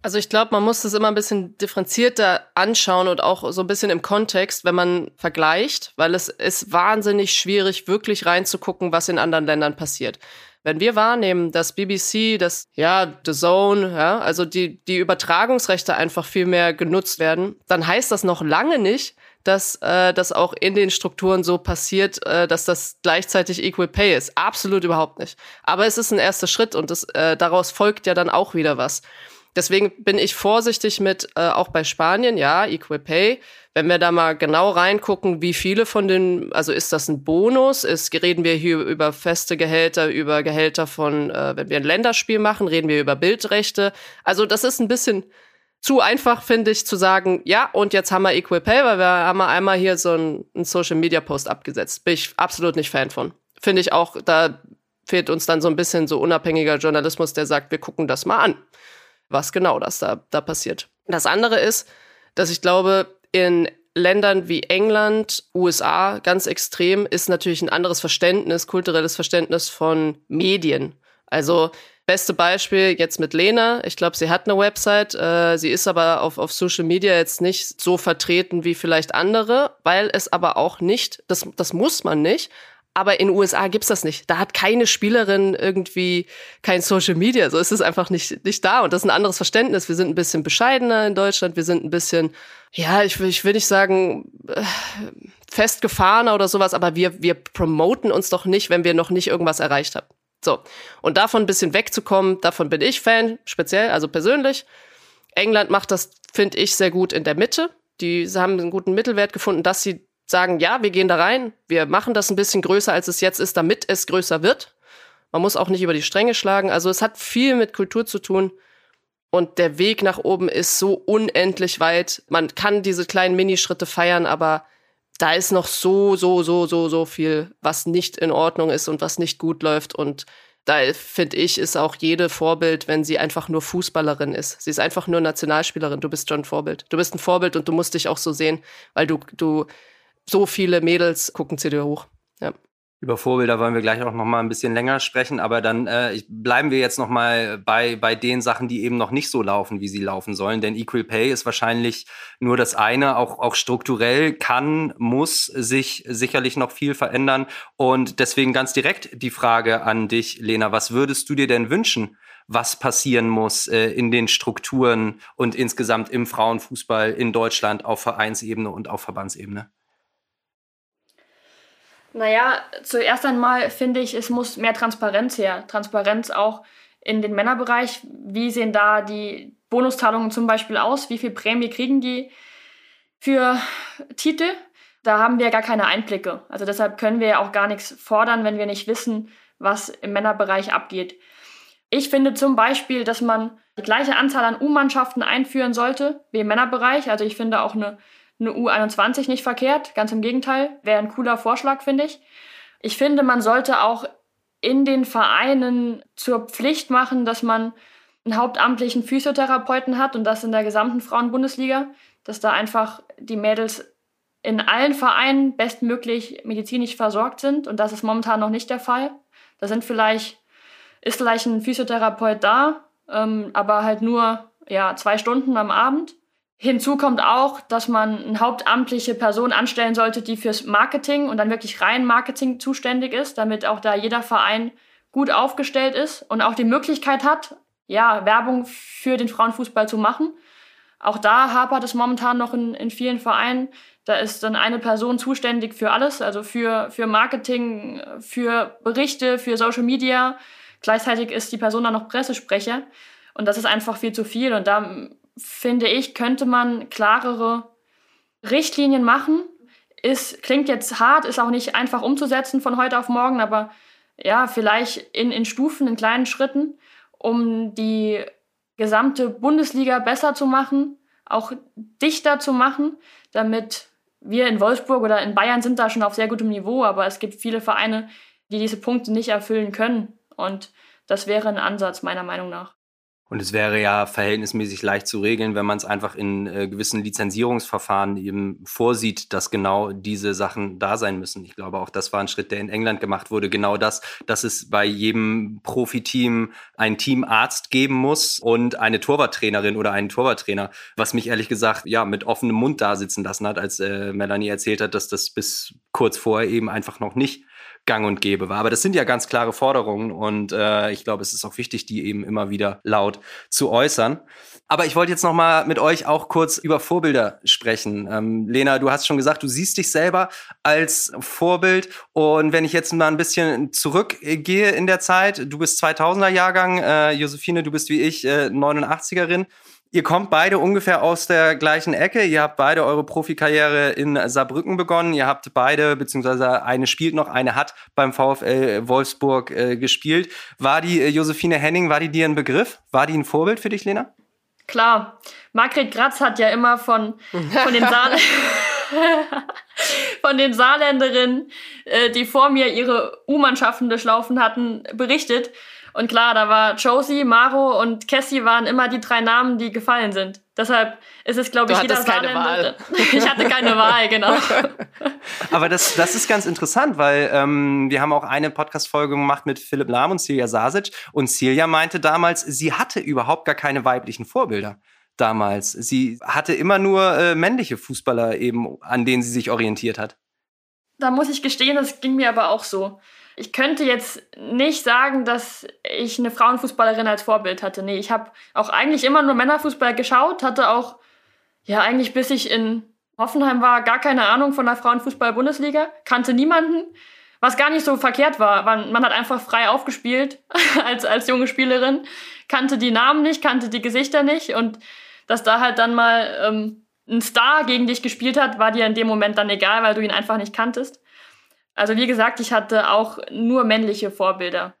Also ich glaube, man muss das immer ein bisschen differenzierter anschauen und auch so ein bisschen im Kontext, wenn man vergleicht, weil es ist wahnsinnig schwierig, wirklich reinzugucken, was in anderen Ländern passiert. Wenn wir wahrnehmen, dass BBC, das, ja, The Zone, ja, also die, die Übertragungsrechte einfach viel mehr genutzt werden, dann heißt das noch lange nicht, dass äh, das auch in den Strukturen so passiert, äh, dass das gleichzeitig Equal Pay ist. Absolut überhaupt nicht. Aber es ist ein erster Schritt und das, äh, daraus folgt ja dann auch wieder was. Deswegen bin ich vorsichtig mit, äh, auch bei Spanien, ja, Equal Pay. Wenn wir da mal genau reingucken, wie viele von den, also ist das ein Bonus? Ist, reden wir hier über feste Gehälter, über Gehälter von, äh, wenn wir ein Länderspiel machen, reden wir über Bildrechte. Also das ist ein bisschen zu einfach, finde ich, zu sagen, ja, und jetzt haben wir Equal Pay, weil wir haben einmal hier so einen, einen Social Media Post abgesetzt. Bin ich absolut nicht Fan von. Finde ich auch, da fehlt uns dann so ein bisschen so unabhängiger Journalismus, der sagt, wir gucken das mal an was genau das da, da passiert. Das andere ist, dass ich glaube, in Ländern wie England, USA ganz extrem ist natürlich ein anderes Verständnis, kulturelles Verständnis von Medien. Also beste Beispiel jetzt mit Lena. Ich glaube, sie hat eine Website. Äh, sie ist aber auf, auf Social Media jetzt nicht so vertreten wie vielleicht andere, weil es aber auch nicht, das, das muss man nicht, aber in den USA gibt's das nicht. Da hat keine Spielerin irgendwie kein Social Media. So ist es einfach nicht, nicht da. Und das ist ein anderes Verständnis. Wir sind ein bisschen bescheidener in Deutschland. Wir sind ein bisschen, ja, ich will, ich will nicht sagen, äh, festgefahrener oder sowas, aber wir, wir promoten uns doch nicht, wenn wir noch nicht irgendwas erreicht haben. So. Und davon ein bisschen wegzukommen, davon bin ich Fan, speziell, also persönlich. England macht das, finde ich, sehr gut in der Mitte. Die haben einen guten Mittelwert gefunden, dass sie sagen, ja, wir gehen da rein, wir machen das ein bisschen größer, als es jetzt ist, damit es größer wird. Man muss auch nicht über die Stränge schlagen. Also es hat viel mit Kultur zu tun. Und der Weg nach oben ist so unendlich weit. Man kann diese kleinen Minischritte feiern, aber da ist noch so, so, so, so, so viel, was nicht in Ordnung ist und was nicht gut läuft. Und da finde ich, ist auch jede Vorbild, wenn sie einfach nur Fußballerin ist. Sie ist einfach nur Nationalspielerin. Du bist schon ein Vorbild. Du bist ein Vorbild und du musst dich auch so sehen, weil du, du, so viele Mädels gucken zu hoch. Ja. Über Vorbilder wollen wir gleich auch noch mal ein bisschen länger sprechen, aber dann äh, bleiben wir jetzt noch mal bei bei den Sachen, die eben noch nicht so laufen, wie sie laufen sollen. Denn Equal Pay ist wahrscheinlich nur das eine. Auch auch strukturell kann muss sich sicherlich noch viel verändern. Und deswegen ganz direkt die Frage an dich, Lena: Was würdest du dir denn wünschen, was passieren muss äh, in den Strukturen und insgesamt im Frauenfußball in Deutschland auf Vereinsebene und auf Verbandsebene? Naja, zuerst einmal finde ich, es muss mehr Transparenz her. Transparenz auch in den Männerbereich. Wie sehen da die Bonuszahlungen zum Beispiel aus? Wie viel Prämie kriegen die für Titel? Da haben wir gar keine Einblicke. Also deshalb können wir ja auch gar nichts fordern, wenn wir nicht wissen, was im Männerbereich abgeht. Ich finde zum Beispiel, dass man die gleiche Anzahl an U-Mannschaften einführen sollte wie im Männerbereich. Also ich finde auch eine eine U21 nicht verkehrt, ganz im Gegenteil, wäre ein cooler Vorschlag, finde ich. Ich finde, man sollte auch in den Vereinen zur Pflicht machen, dass man einen hauptamtlichen Physiotherapeuten hat und das in der gesamten Frauenbundesliga, dass da einfach die Mädels in allen Vereinen bestmöglich medizinisch versorgt sind und das ist momentan noch nicht der Fall. Da sind vielleicht, ist vielleicht ein Physiotherapeut da, ähm, aber halt nur ja, zwei Stunden am Abend. Hinzu kommt auch, dass man eine hauptamtliche Person anstellen sollte, die fürs Marketing und dann wirklich rein Marketing zuständig ist, damit auch da jeder Verein gut aufgestellt ist und auch die Möglichkeit hat, ja, Werbung für den Frauenfußball zu machen. Auch da hapert es momentan noch in, in vielen Vereinen. Da ist dann eine Person zuständig für alles, also für, für Marketing, für Berichte, für Social Media. Gleichzeitig ist die Person dann noch Pressesprecher. Und das ist einfach viel zu viel. Und da finde ich, könnte man klarere Richtlinien machen. Ist, klingt jetzt hart, ist auch nicht einfach umzusetzen von heute auf morgen, aber ja, vielleicht in, in Stufen, in kleinen Schritten, um die gesamte Bundesliga besser zu machen, auch dichter zu machen, damit wir in Wolfsburg oder in Bayern sind da schon auf sehr gutem Niveau, aber es gibt viele Vereine, die diese Punkte nicht erfüllen können. Und das wäre ein Ansatz meiner Meinung nach. Und es wäre ja verhältnismäßig leicht zu regeln, wenn man es einfach in äh, gewissen Lizenzierungsverfahren eben vorsieht, dass genau diese Sachen da sein müssen. Ich glaube, auch das war ein Schritt, der in England gemacht wurde. Genau das, dass es bei jedem Profiteam ein Teamarzt geben muss und eine Torwarttrainerin oder einen Torwarttrainer, was mich ehrlich gesagt ja mit offenem Mund da sitzen lassen hat, als äh, Melanie erzählt hat, dass das bis kurz vorher eben einfach noch nicht gang und gäbe war. Aber das sind ja ganz klare Forderungen und äh, ich glaube, es ist auch wichtig, die eben immer wieder laut zu äußern. Aber ich wollte jetzt noch mal mit euch auch kurz über Vorbilder sprechen. Ähm, Lena, du hast schon gesagt, du siehst dich selber als Vorbild. Und wenn ich jetzt mal ein bisschen zurückgehe in der Zeit, du bist 2000er Jahrgang, äh, Josephine, du bist wie ich äh, 89erin. Ihr kommt beide ungefähr aus der gleichen Ecke. Ihr habt beide eure Profikarriere in Saarbrücken begonnen. Ihr habt beide, beziehungsweise eine spielt noch, eine hat beim VfL Wolfsburg äh, gespielt. War die äh, Josephine Henning, war die dir ein Begriff? War die ein Vorbild für dich, Lena? Klar. Margret Gratz hat ja immer von, von den Saal von den Saarländerinnen, äh, die vor mir ihre U-Mannschaften durchlaufen hatten, berichtet. Und klar, da war Josie, Maro und Cassie waren immer die drei Namen, die gefallen sind. Deshalb ist es, glaube ich, jeder keine Wahl. ich hatte keine Wahl, genau. Aber das, das ist ganz interessant, weil ähm, wir haben auch eine Podcast-Folge gemacht mit Philipp Lahm und Celia Sasic. Und Celia meinte damals, sie hatte überhaupt gar keine weiblichen Vorbilder damals. Sie hatte immer nur äh, männliche Fußballer eben, an denen sie sich orientiert hat. Da muss ich gestehen, das ging mir aber auch so ich könnte jetzt nicht sagen, dass ich eine Frauenfußballerin als Vorbild hatte. Nee, ich habe auch eigentlich immer nur Männerfußball geschaut, hatte auch, ja, eigentlich bis ich in Hoffenheim war, gar keine Ahnung von der Frauenfußball-Bundesliga, kannte niemanden, was gar nicht so verkehrt war. Man, man hat einfach frei aufgespielt als, als junge Spielerin, kannte die Namen nicht, kannte die Gesichter nicht und dass da halt dann mal ähm, ein Star gegen dich gespielt hat, war dir in dem Moment dann egal, weil du ihn einfach nicht kanntest. Also wie gesagt, ich hatte auch nur männliche Vorbilder.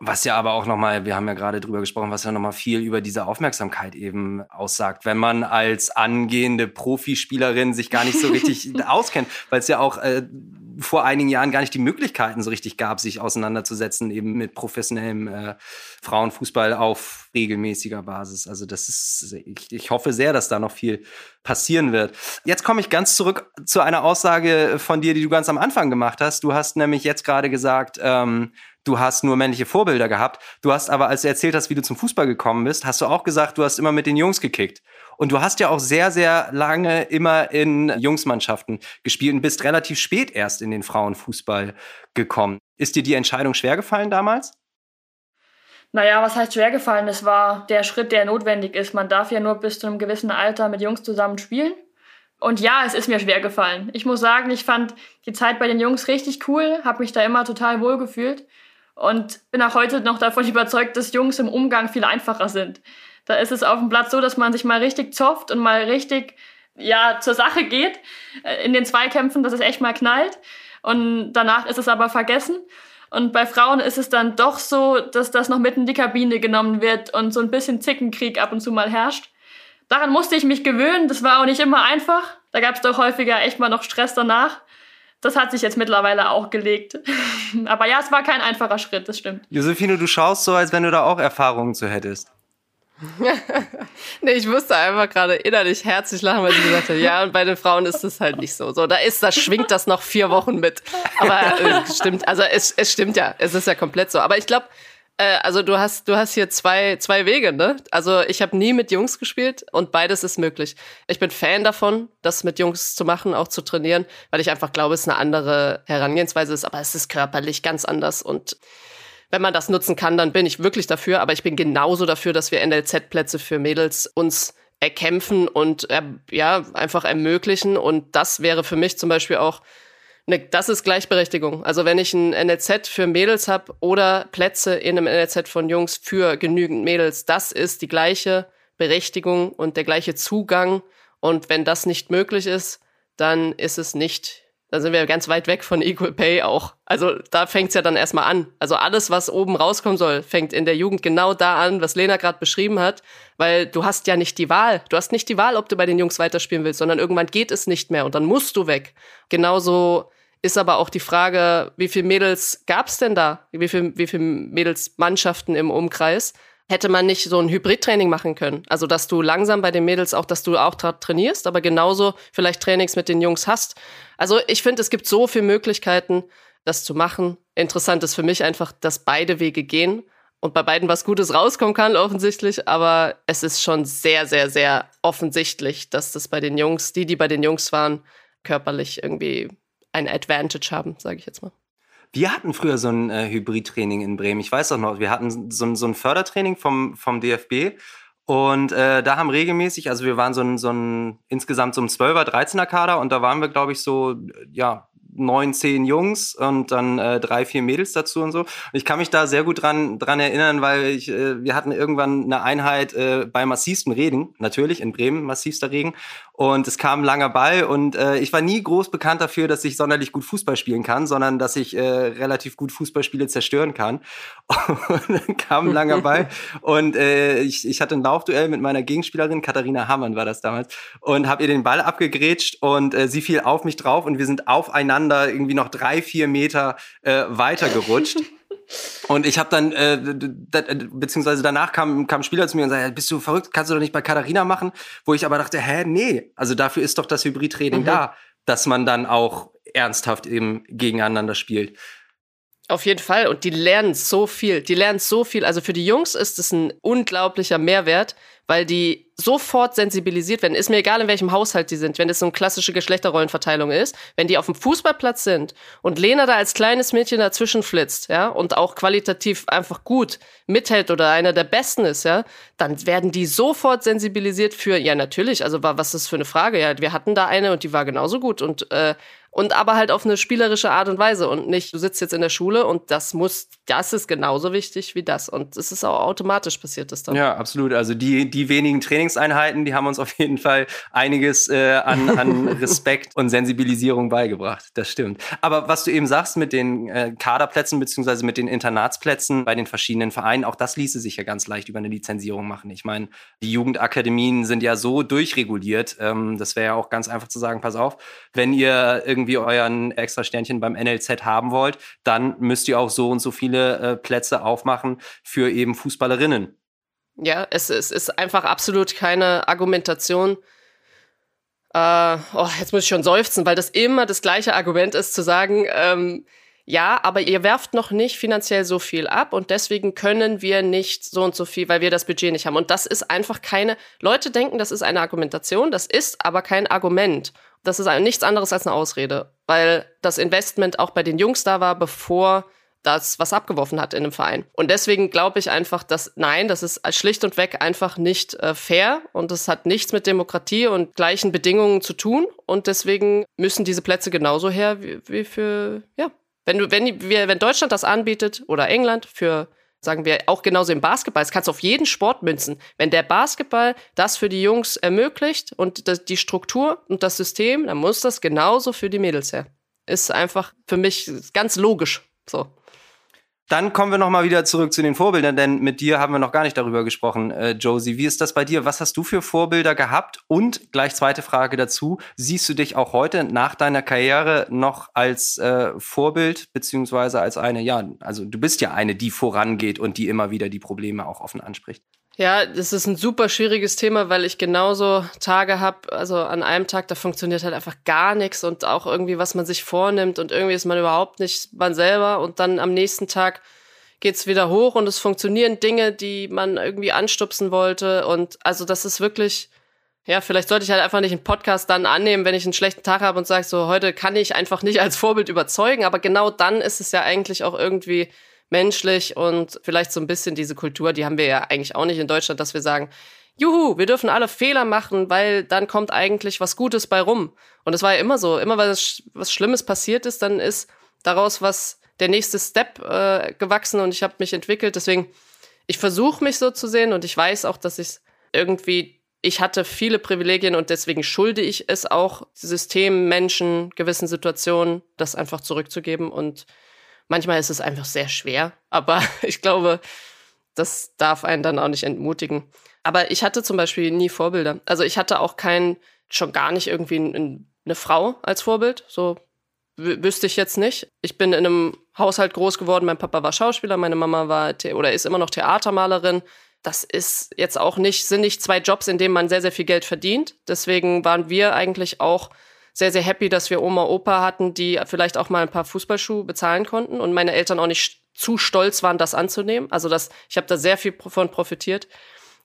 Was ja aber auch nochmal, wir haben ja gerade drüber gesprochen, was ja nochmal viel über diese Aufmerksamkeit eben aussagt, wenn man als angehende Profispielerin sich gar nicht so richtig auskennt, weil es ja auch äh, vor einigen Jahren gar nicht die Möglichkeiten so richtig gab, sich auseinanderzusetzen, eben mit professionellem äh, Frauenfußball auf regelmäßiger Basis. Also das ist, ich, ich hoffe sehr, dass da noch viel passieren wird. Jetzt komme ich ganz zurück zu einer Aussage von dir, die du ganz am Anfang gemacht hast. Du hast nämlich jetzt gerade gesagt, ähm, du hast nur männliche Vorbilder gehabt. Du hast aber, als du erzählt hast, wie du zum Fußball gekommen bist, hast du auch gesagt, du hast immer mit den Jungs gekickt. Und du hast ja auch sehr, sehr lange immer in Jungsmannschaften gespielt und bist relativ spät erst in den Frauenfußball gekommen. Ist dir die Entscheidung schwer gefallen damals? Naja, was heißt schwer gefallen? Es war der Schritt, der notwendig ist. Man darf ja nur bis zu einem gewissen Alter mit Jungs zusammen spielen. Und ja, es ist mir schwer gefallen. Ich muss sagen, ich fand die Zeit bei den Jungs richtig cool, habe mich da immer total wohl gefühlt und bin auch heute noch davon überzeugt, dass Jungs im Umgang viel einfacher sind. Da ist es auf dem Platz so, dass man sich mal richtig zofft und mal richtig ja, zur Sache geht äh, in den Zweikämpfen, dass es echt mal knallt. Und danach ist es aber vergessen. Und bei Frauen ist es dann doch so, dass das noch mitten in die Kabine genommen wird und so ein bisschen Zickenkrieg ab und zu mal herrscht. Daran musste ich mich gewöhnen. Das war auch nicht immer einfach. Da gab es doch häufiger echt mal noch Stress danach. Das hat sich jetzt mittlerweile auch gelegt. Aber ja, es war kein einfacher Schritt, das stimmt. Josephine, du schaust so, als wenn du da auch Erfahrungen zu hättest. nee, ich musste einfach gerade innerlich herzlich lachen, weil sie gesagt hat, ja, und bei den Frauen ist es halt nicht so. So, da ist, da schwingt das noch vier Wochen mit. Aber äh, stimmt, also es, es stimmt ja, es ist ja komplett so. Aber ich glaube, äh, also du hast, du hast hier zwei, zwei Wege, ne? Also ich habe nie mit Jungs gespielt und beides ist möglich. Ich bin Fan davon, das mit Jungs zu machen, auch zu trainieren, weil ich einfach glaube, es eine andere Herangehensweise ist, aber es ist körperlich ganz anders und wenn man das nutzen kann, dann bin ich wirklich dafür. Aber ich bin genauso dafür, dass wir NLZ-Plätze für Mädels uns erkämpfen und äh, ja, einfach ermöglichen. Und das wäre für mich zum Beispiel auch, ne, das ist Gleichberechtigung. Also wenn ich ein NLZ für Mädels habe oder Plätze in einem NLZ von Jungs für genügend Mädels, das ist die gleiche Berechtigung und der gleiche Zugang. Und wenn das nicht möglich ist, dann ist es nicht da sind wir ganz weit weg von Equal Pay auch. Also da fängt's ja dann erstmal an. Also alles, was oben rauskommen soll, fängt in der Jugend genau da an, was Lena gerade beschrieben hat, weil du hast ja nicht die Wahl. Du hast nicht die Wahl, ob du bei den Jungs weiterspielen willst, sondern irgendwann geht es nicht mehr und dann musst du weg. Genauso ist aber auch die Frage, wie viele Mädels gab's denn da? Wie viele wie viel Mädels Mannschaften im Umkreis? hätte man nicht so ein Hybridtraining machen können. Also, dass du langsam bei den Mädels auch, dass du auch trainierst, aber genauso vielleicht Trainings mit den Jungs hast. Also, ich finde, es gibt so viele Möglichkeiten, das zu machen. Interessant ist für mich einfach, dass beide Wege gehen und bei beiden was Gutes rauskommen kann, offensichtlich. Aber es ist schon sehr, sehr, sehr offensichtlich, dass das bei den Jungs, die, die bei den Jungs waren, körperlich irgendwie ein Advantage haben, sage ich jetzt mal. Wir hatten früher so ein äh, Hybridtraining in Bremen. Ich weiß auch noch, wir hatten so, so ein Fördertraining vom, vom DFB. Und äh, da haben regelmäßig, also wir waren so ein, so ein insgesamt so ein 12er, 13er Kader und da waren wir, glaube ich, so, ja, neun, zehn Jungs und dann äh, drei, vier Mädels dazu und so. Und ich kann mich da sehr gut dran, dran erinnern, weil ich, äh, wir hatten irgendwann eine Einheit äh, bei massivsten Regen, natürlich in Bremen massivster Regen. Und es kam ein langer Ball und äh, ich war nie groß bekannt dafür, dass ich sonderlich gut Fußball spielen kann, sondern dass ich äh, relativ gut Fußballspiele zerstören kann. Und dann kam ein langer Ball und äh, ich, ich hatte ein Laufduell mit meiner Gegenspielerin, Katharina Hammann war das damals, und habe ihr den Ball abgegrätscht und äh, sie fiel auf mich drauf und wir sind aufeinander irgendwie noch drei, vier Meter äh, weiter gerutscht. Und ich habe dann, äh, beziehungsweise danach kam, kam ein Spieler zu mir und sagte, bist du verrückt, kannst du doch nicht bei Katharina machen? Wo ich aber dachte, hä, nee, also dafür ist doch das Hybridtraining mhm. da, dass man dann auch ernsthaft eben gegeneinander spielt. Auf jeden Fall. Und die lernen so viel. Die lernen so viel. Also für die Jungs ist es ein unglaublicher Mehrwert, weil die sofort sensibilisiert werden. Ist mir egal, in welchem Haushalt die sind, wenn es so eine klassische Geschlechterrollenverteilung ist. Wenn die auf dem Fußballplatz sind und Lena da als kleines Mädchen dazwischen flitzt, ja, und auch qualitativ einfach gut mithält oder einer der Besten ist, ja, dann werden die sofort sensibilisiert für, ja, natürlich, also was ist für eine Frage? Ja, wir hatten da eine und die war genauso gut und äh, und aber halt auf eine spielerische Art und Weise und nicht, du sitzt jetzt in der Schule und das muss, das ist genauso wichtig wie das und es ist auch automatisch passiert das dann. Ja, absolut. Also die, die wenigen Trainingseinheiten, die haben uns auf jeden Fall einiges äh, an, an Respekt und Sensibilisierung beigebracht. Das stimmt. Aber was du eben sagst mit den äh, Kaderplätzen beziehungsweise mit den Internatsplätzen bei den verschiedenen Vereinen, auch das ließe sich ja ganz leicht über eine Lizenzierung machen. Ich meine, die Jugendakademien sind ja so durchreguliert. Ähm, das wäre ja auch ganz einfach zu sagen, pass auf, wenn ihr irgendwie irgendwie euren extra Sternchen beim NLZ haben wollt, dann müsst ihr auch so und so viele äh, Plätze aufmachen für eben Fußballerinnen. Ja, es, es ist einfach absolut keine Argumentation. Äh, oh, jetzt muss ich schon seufzen, weil das immer das gleiche Argument ist, zu sagen, ähm, ja, aber ihr werft noch nicht finanziell so viel ab und deswegen können wir nicht so und so viel, weil wir das Budget nicht haben. Und das ist einfach keine, Leute denken, das ist eine Argumentation, das ist aber kein Argument. Das ist nichts anderes als eine Ausrede, weil das Investment auch bei den Jungs da war, bevor das was abgeworfen hat in einem Verein. Und deswegen glaube ich einfach, dass nein, das ist schlicht und weg einfach nicht äh, fair und das hat nichts mit Demokratie und gleichen Bedingungen zu tun. Und deswegen müssen diese Plätze genauso her wie, wie für, ja, wenn du, wenn wir, wenn Deutschland das anbietet oder England für, sagen wir, auch genauso im Basketball, das kannst du auf jeden Sport münzen. Wenn der Basketball das für die Jungs ermöglicht und die Struktur und das System, dann muss das genauso für die Mädels her. Ist einfach für mich ganz logisch. So. Dann kommen wir nochmal wieder zurück zu den Vorbildern, denn mit dir haben wir noch gar nicht darüber gesprochen, äh, Josie. Wie ist das bei dir? Was hast du für Vorbilder gehabt? Und gleich zweite Frage dazu. Siehst du dich auch heute nach deiner Karriere noch als äh, Vorbild, beziehungsweise als eine, ja, also du bist ja eine, die vorangeht und die immer wieder die Probleme auch offen anspricht? Ja, das ist ein super schwieriges Thema, weil ich genauso Tage habe, also an einem Tag, da funktioniert halt einfach gar nichts und auch irgendwie, was man sich vornimmt und irgendwie ist man überhaupt nicht man selber und dann am nächsten Tag geht's wieder hoch und es funktionieren Dinge, die man irgendwie anstupsen wollte und also das ist wirklich, ja, vielleicht sollte ich halt einfach nicht einen Podcast dann annehmen, wenn ich einen schlechten Tag habe und sage so, heute kann ich einfach nicht als Vorbild überzeugen, aber genau dann ist es ja eigentlich auch irgendwie menschlich und vielleicht so ein bisschen diese Kultur, die haben wir ja eigentlich auch nicht in Deutschland, dass wir sagen, juhu, wir dürfen alle Fehler machen, weil dann kommt eigentlich was Gutes bei rum. Und es war ja immer so, immer weil was Schlimmes passiert ist, dann ist daraus was der nächste Step äh, gewachsen und ich habe mich entwickelt. Deswegen, ich versuche mich so zu sehen und ich weiß auch, dass ich irgendwie, ich hatte viele Privilegien und deswegen schulde ich es auch System, Menschen, gewissen Situationen, das einfach zurückzugeben und Manchmal ist es einfach sehr schwer, aber ich glaube, das darf einen dann auch nicht entmutigen. Aber ich hatte zum Beispiel nie Vorbilder. Also ich hatte auch kein, schon gar nicht irgendwie eine Frau als Vorbild. So wüsste ich jetzt nicht. Ich bin in einem Haushalt groß geworden. Mein Papa war Schauspieler, meine Mama war oder ist immer noch Theatermalerin. Das ist jetzt auch nicht, sind nicht zwei Jobs, in denen man sehr, sehr viel Geld verdient. Deswegen waren wir eigentlich auch sehr, sehr happy, dass wir Oma, Opa hatten, die vielleicht auch mal ein paar Fußballschuhe bezahlen konnten und meine Eltern auch nicht zu stolz waren, das anzunehmen. Also das, ich habe da sehr viel von profitiert.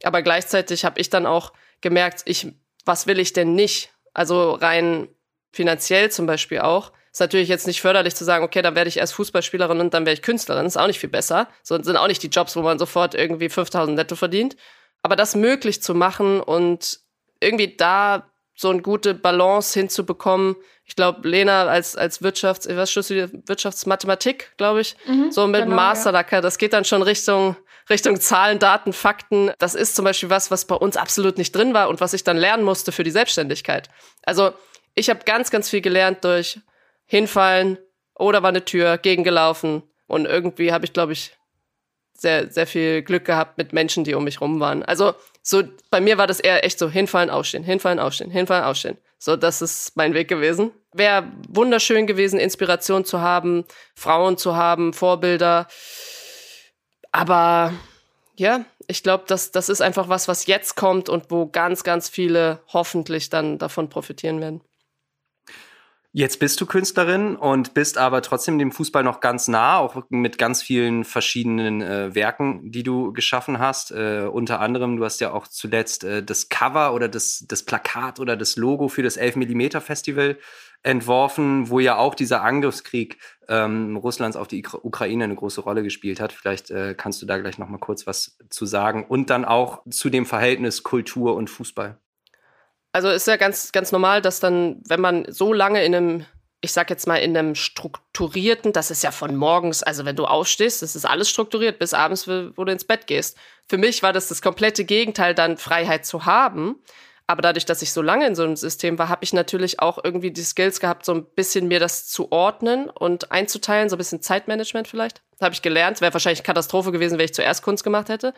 Aber gleichzeitig habe ich dann auch gemerkt, ich, was will ich denn nicht? Also rein finanziell zum Beispiel auch. Ist natürlich jetzt nicht förderlich zu sagen, okay, dann werde ich erst Fußballspielerin und dann werde ich Künstlerin. Ist auch nicht viel besser. So sind auch nicht die Jobs, wo man sofort irgendwie 5000 netto verdient. Aber das möglich zu machen und irgendwie da so eine gute Balance hinzubekommen. Ich glaube, Lena als, als Wirtschafts-, was studierst du, Wirtschaftsmathematik, glaube ich, mhm, so mit genau, Master, ja. das geht dann schon Richtung, Richtung Zahlen, Daten, Fakten. Das ist zum Beispiel was, was bei uns absolut nicht drin war und was ich dann lernen musste für die Selbstständigkeit. Also, ich habe ganz, ganz viel gelernt durch hinfallen oder war eine Tür gegengelaufen und irgendwie habe ich, glaube ich, sehr, sehr viel Glück gehabt mit Menschen, die um mich rum waren. Also so, bei mir war das eher echt so hinfallen, aufstehen, hinfallen, aufstehen, hinfallen, aufstehen. So, das ist mein Weg gewesen. Wäre wunderschön gewesen, Inspiration zu haben, Frauen zu haben, Vorbilder. Aber ja, ich glaube, das, das ist einfach was, was jetzt kommt und wo ganz, ganz viele hoffentlich dann davon profitieren werden. Jetzt bist du Künstlerin und bist aber trotzdem dem Fußball noch ganz nah, auch mit ganz vielen verschiedenen äh, Werken, die du geschaffen hast. Äh, unter anderem, du hast ja auch zuletzt äh, das Cover oder das, das Plakat oder das Logo für das 11 mm Festival entworfen, wo ja auch dieser Angriffskrieg ähm, Russlands auf die Ukraine eine große Rolle gespielt hat. Vielleicht äh, kannst du da gleich noch mal kurz was zu sagen und dann auch zu dem Verhältnis Kultur und Fußball. Also ist ja ganz, ganz normal, dass dann, wenn man so lange in einem, ich sag jetzt mal, in einem strukturierten, das ist ja von morgens, also wenn du aufstehst, das ist alles strukturiert, bis abends, wo du ins Bett gehst. Für mich war das das komplette Gegenteil, dann Freiheit zu haben. Aber dadurch, dass ich so lange in so einem System war, habe ich natürlich auch irgendwie die Skills gehabt, so ein bisschen mir das zu ordnen und einzuteilen, so ein bisschen Zeitmanagement vielleicht. Habe ich gelernt. Wäre wahrscheinlich Katastrophe gewesen, wenn ich zuerst Kunst gemacht hätte.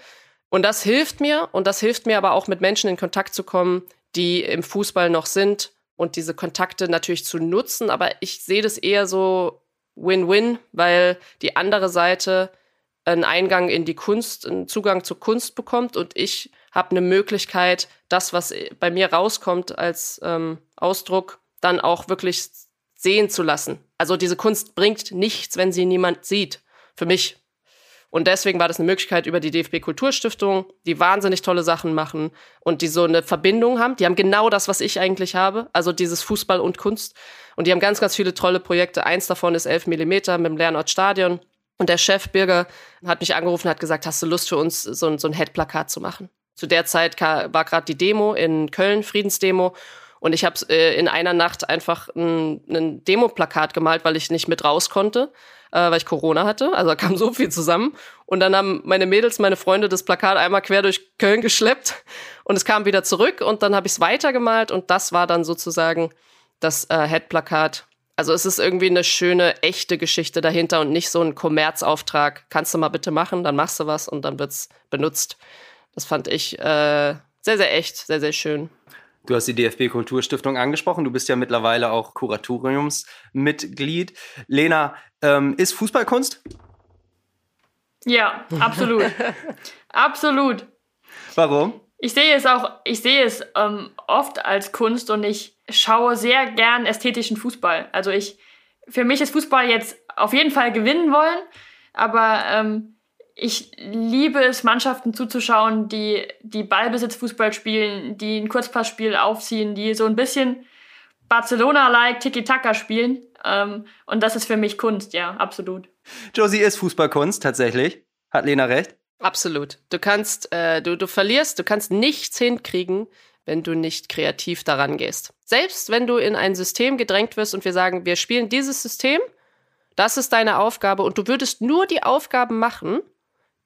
Und das hilft mir und das hilft mir aber auch mit Menschen in Kontakt zu kommen, die im Fußball noch sind und diese Kontakte natürlich zu nutzen. Aber ich sehe das eher so Win-Win, weil die andere Seite einen Eingang in die Kunst, einen Zugang zur Kunst bekommt und ich habe eine Möglichkeit, das, was bei mir rauskommt als ähm, Ausdruck, dann auch wirklich sehen zu lassen. Also diese Kunst bringt nichts, wenn sie niemand sieht. Für mich. Und deswegen war das eine Möglichkeit über die DFB Kulturstiftung, die wahnsinnig tolle Sachen machen und die so eine Verbindung haben. Die haben genau das, was ich eigentlich habe, also dieses Fußball und Kunst. Und die haben ganz, ganz viele tolle Projekte. Eins davon ist 11 Millimeter mit dem Lernortstadion. Und der Chef Birger hat mich angerufen und hat gesagt, hast du Lust für uns so ein, so ein Headplakat zu machen? Zu der Zeit war gerade die Demo in Köln, Friedensdemo. Und ich habe äh, in einer Nacht einfach ein, ein Demo-Plakat gemalt, weil ich nicht mit raus konnte, äh, weil ich Corona hatte. Also da kam so viel zusammen. Und dann haben meine Mädels, meine Freunde das Plakat einmal quer durch Köln geschleppt und es kam wieder zurück und dann habe ich es weitergemalt und das war dann sozusagen das äh, Head-Plakat. Also es ist irgendwie eine schöne, echte Geschichte dahinter und nicht so ein Kommerzauftrag. Kannst du mal bitte machen, dann machst du was und dann wird's benutzt. Das fand ich äh, sehr, sehr echt, sehr, sehr schön. Du hast die DFB Kulturstiftung angesprochen. Du bist ja mittlerweile auch Kuratoriumsmitglied. Lena, ähm, ist Fußballkunst? Ja, absolut. absolut. Warum? Ich sehe es auch, ich sehe es ähm, oft als Kunst und ich schaue sehr gern ästhetischen Fußball. Also ich, für mich ist Fußball jetzt auf jeden Fall gewinnen wollen, aber ähm, ich liebe es, Mannschaften zuzuschauen, die, die Ballbesitzfußball spielen, die ein Kurzpassspiel aufziehen, die so ein bisschen Barcelona-like Tiki-Taka spielen. Ähm, und das ist für mich Kunst, ja, absolut. Josie ist Fußballkunst, tatsächlich. Hat Lena recht? Absolut. Du kannst, äh, du, du verlierst, du kannst nichts hinkriegen, wenn du nicht kreativ daran gehst. Selbst wenn du in ein System gedrängt wirst und wir sagen, wir spielen dieses System, das ist deine Aufgabe und du würdest nur die Aufgaben machen,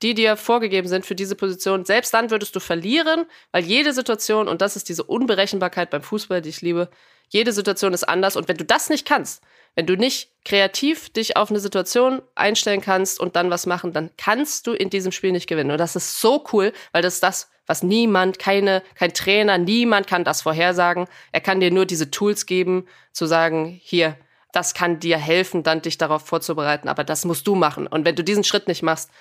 die dir vorgegeben sind für diese Position, selbst dann würdest du verlieren, weil jede Situation, und das ist diese Unberechenbarkeit beim Fußball, die ich liebe, jede Situation ist anders. Und wenn du das nicht kannst, wenn du nicht kreativ dich auf eine Situation einstellen kannst und dann was machen, dann kannst du in diesem Spiel nicht gewinnen. Und das ist so cool, weil das ist das, was niemand, keine, kein Trainer, niemand kann das vorhersagen. Er kann dir nur diese Tools geben, zu sagen, hier, das kann dir helfen, dann dich darauf vorzubereiten, aber das musst du machen. Und wenn du diesen Schritt nicht machst,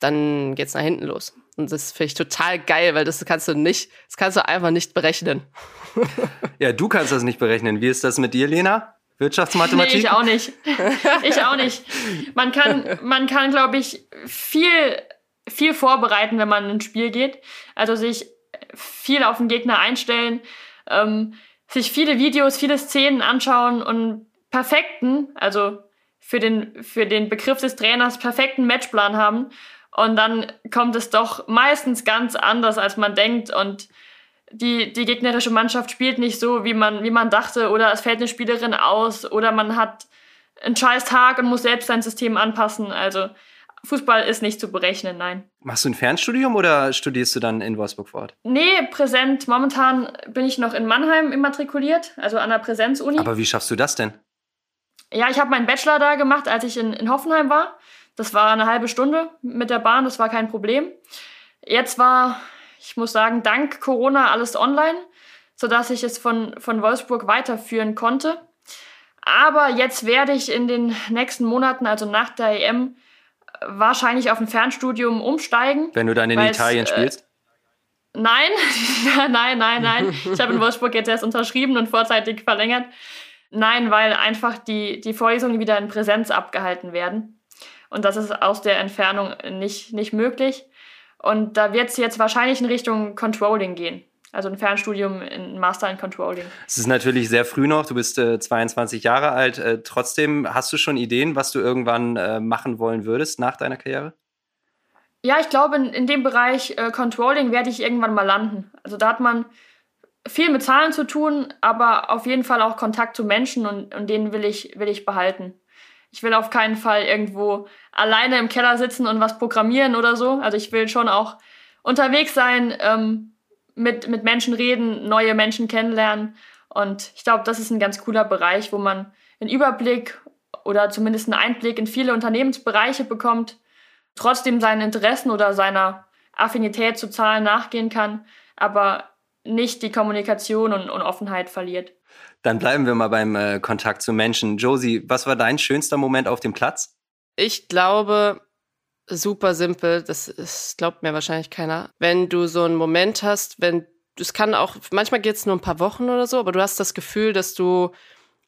dann geht's nach hinten los. Und das finde ich total geil, weil das kannst du nicht, das kannst du einfach nicht berechnen. ja, du kannst das nicht berechnen. Wie ist das mit dir, Lena? Wirtschaftsmathematik? Nee, ich auch nicht. Ich auch nicht. Man kann, man kann, glaube ich, viel, viel vorbereiten, wenn man ins Spiel geht. Also sich viel auf den Gegner einstellen, ähm, sich viele Videos, viele Szenen anschauen und perfekten, also für den, für den Begriff des Trainers perfekten Matchplan haben und dann kommt es doch meistens ganz anders, als man denkt. Und die, die gegnerische Mannschaft spielt nicht so, wie man, wie man dachte. Oder es fällt eine Spielerin aus. Oder man hat einen scheiß Tag und muss selbst sein System anpassen. Also Fußball ist nicht zu berechnen, nein. Machst du ein Fernstudium oder studierst du dann in Wolfsburg fort? Nee, präsent. Momentan bin ich noch in Mannheim immatrikuliert, also an der Präsenzuni. Aber wie schaffst du das denn? Ja, ich habe meinen Bachelor da gemacht, als ich in, in Hoffenheim war. Das war eine halbe Stunde mit der Bahn, das war kein Problem. Jetzt war, ich muss sagen, dank Corona alles online, sodass ich es von, von Wolfsburg weiterführen konnte. Aber jetzt werde ich in den nächsten Monaten, also nach der EM, wahrscheinlich auf ein Fernstudium umsteigen. Wenn du dann in Italien äh, spielst? Nein, nein, nein, nein. Ich habe in Wolfsburg jetzt erst unterschrieben und vorzeitig verlängert. Nein, weil einfach die, die Vorlesungen wieder in Präsenz abgehalten werden. Und das ist aus der Entfernung nicht, nicht möglich. Und da wird es jetzt wahrscheinlich in Richtung Controlling gehen. Also ein Fernstudium, ein Master in Controlling. Es ist natürlich sehr früh noch. Du bist äh, 22 Jahre alt. Äh, trotzdem hast du schon Ideen, was du irgendwann äh, machen wollen würdest nach deiner Karriere? Ja, ich glaube, in, in dem Bereich äh, Controlling werde ich irgendwann mal landen. Also da hat man viel mit Zahlen zu tun, aber auf jeden Fall auch Kontakt zu Menschen und, und den will ich, will ich behalten. Ich will auf keinen Fall irgendwo alleine im Keller sitzen und was programmieren oder so. Also ich will schon auch unterwegs sein, ähm, mit, mit Menschen reden, neue Menschen kennenlernen. Und ich glaube, das ist ein ganz cooler Bereich, wo man einen Überblick oder zumindest einen Einblick in viele Unternehmensbereiche bekommt, trotzdem seinen Interessen oder seiner Affinität zu Zahlen nachgehen kann, aber nicht die Kommunikation und, und Offenheit verliert. Dann bleiben wir mal beim äh, Kontakt zu Menschen. Josie, was war dein schönster Moment auf dem Platz? Ich glaube, super simpel, das, das glaubt mir wahrscheinlich keiner. Wenn du so einen Moment hast, wenn es kann auch, manchmal geht es nur ein paar Wochen oder so, aber du hast das Gefühl, dass du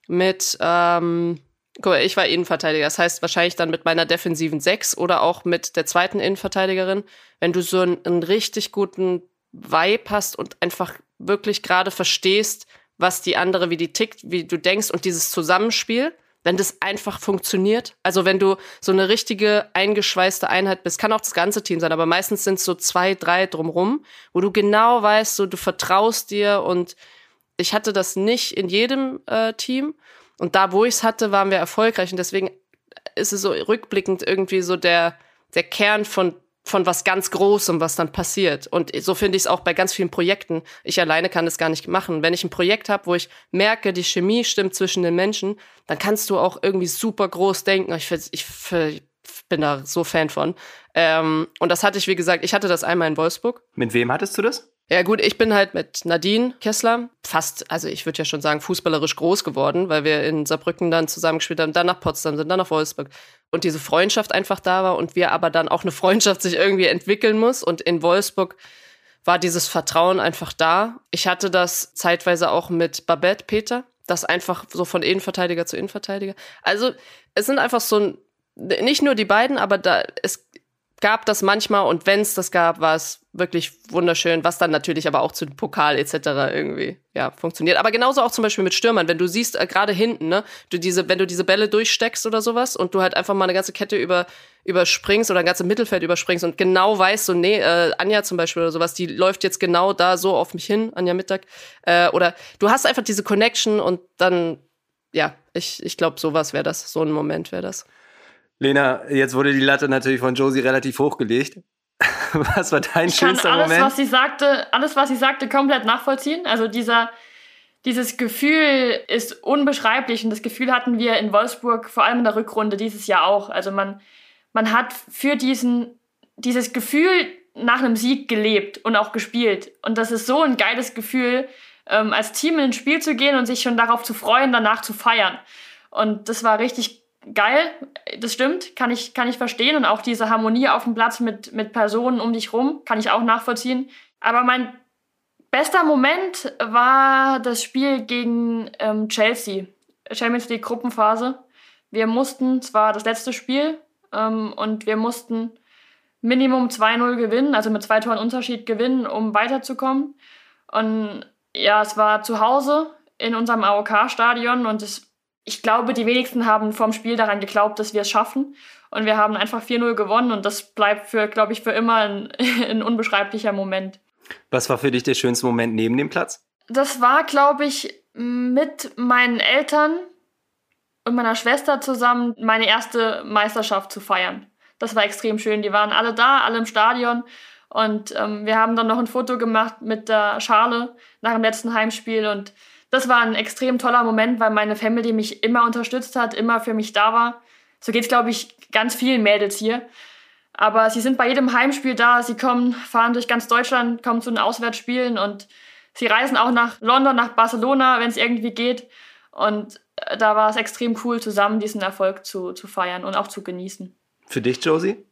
mit, ähm, guck mal, ich war Innenverteidiger, das heißt wahrscheinlich dann mit meiner defensiven Sechs oder auch mit der zweiten Innenverteidigerin, wenn du so einen, einen richtig guten Vibe hast und einfach wirklich gerade verstehst, was die andere, wie die tickt, wie du denkst und dieses Zusammenspiel, wenn das einfach funktioniert. Also wenn du so eine richtige eingeschweißte Einheit bist, kann auch das ganze Team sein, aber meistens sind es so zwei, drei drumrum, wo du genau weißt, so du vertraust dir und ich hatte das nicht in jedem äh, Team und da, wo ich es hatte, waren wir erfolgreich und deswegen ist es so rückblickend irgendwie so der der Kern von von was ganz Großem, was dann passiert. Und so finde ich es auch bei ganz vielen Projekten. Ich alleine kann das gar nicht machen. Wenn ich ein Projekt habe, wo ich merke, die Chemie stimmt zwischen den Menschen, dann kannst du auch irgendwie super groß denken. Ich, ich, ich bin da so Fan von. Ähm, und das hatte ich, wie gesagt, ich hatte das einmal in Wolfsburg. Mit wem hattest du das? Ja gut, ich bin halt mit Nadine Kessler fast, also ich würde ja schon sagen, fußballerisch groß geworden, weil wir in Saarbrücken dann zusammengespielt haben, dann nach Potsdam sind, dann nach Wolfsburg. Und diese Freundschaft einfach da war und wir aber dann auch eine Freundschaft sich irgendwie entwickeln muss. Und in Wolfsburg war dieses Vertrauen einfach da. Ich hatte das zeitweise auch mit Babette Peter, das einfach so von Innenverteidiger zu Innenverteidiger. Also es sind einfach so ein, nicht nur die beiden, aber da, es gab das manchmal und wenn es das gab, war es wirklich wunderschön, was dann natürlich aber auch zu Pokal etc. irgendwie ja funktioniert. Aber genauso auch zum Beispiel mit Stürmern, wenn du siehst äh, gerade hinten, ne, du diese, wenn du diese Bälle durchsteckst oder sowas und du halt einfach mal eine ganze Kette über überspringst oder ein ganzes Mittelfeld überspringst und genau weißt so nee äh, Anja zum Beispiel oder sowas, die läuft jetzt genau da so auf mich hin Anja Mittag äh, oder du hast einfach diese Connection und dann ja ich ich glaube sowas wäre das so ein Moment wäre das. Lena, jetzt wurde die Latte natürlich von Josie relativ hochgelegt. Was war dein ich schönster kann alles, Moment? Was sie sagte, alles, was sie sagte, komplett nachvollziehen. Also dieser, dieses Gefühl ist unbeschreiblich und das Gefühl hatten wir in Wolfsburg vor allem in der Rückrunde dieses Jahr auch. Also man, man hat für diesen, dieses Gefühl nach einem Sieg gelebt und auch gespielt. Und das ist so ein geiles Gefühl, ähm, als Team in ein Spiel zu gehen und sich schon darauf zu freuen, danach zu feiern. Und das war richtig geil, das stimmt, kann ich, kann ich verstehen. Und auch diese Harmonie auf dem Platz mit, mit Personen um dich rum, kann ich auch nachvollziehen. Aber mein bester Moment war das Spiel gegen ähm, Chelsea, Champions League Gruppenphase. Wir mussten, es war das letzte Spiel, ähm, und wir mussten Minimum 2-0 gewinnen, also mit zwei Toren Unterschied gewinnen, um weiterzukommen. Und ja, es war zu Hause in unserem AOK-Stadion und es ich glaube, die wenigsten haben vorm Spiel daran geglaubt, dass wir es schaffen. Und wir haben einfach 4-0 gewonnen und das bleibt für, glaube ich, für immer ein, ein unbeschreiblicher Moment. Was war für dich der schönste Moment neben dem Platz? Das war, glaube ich, mit meinen Eltern und meiner Schwester zusammen meine erste Meisterschaft zu feiern. Das war extrem schön. Die waren alle da, alle im Stadion. Und ähm, wir haben dann noch ein Foto gemacht mit der Schale nach dem letzten Heimspiel. Und das war ein extrem toller Moment, weil meine Family mich immer unterstützt hat, immer für mich da war. So geht es, glaube ich, ganz vielen Mädels hier. Aber sie sind bei jedem Heimspiel da. Sie kommen, fahren durch ganz Deutschland, kommen zu den Auswärtsspielen und sie reisen auch nach London, nach Barcelona, wenn es irgendwie geht. Und äh, da war es extrem cool, zusammen diesen Erfolg zu, zu feiern und auch zu genießen. Für dich, Josie?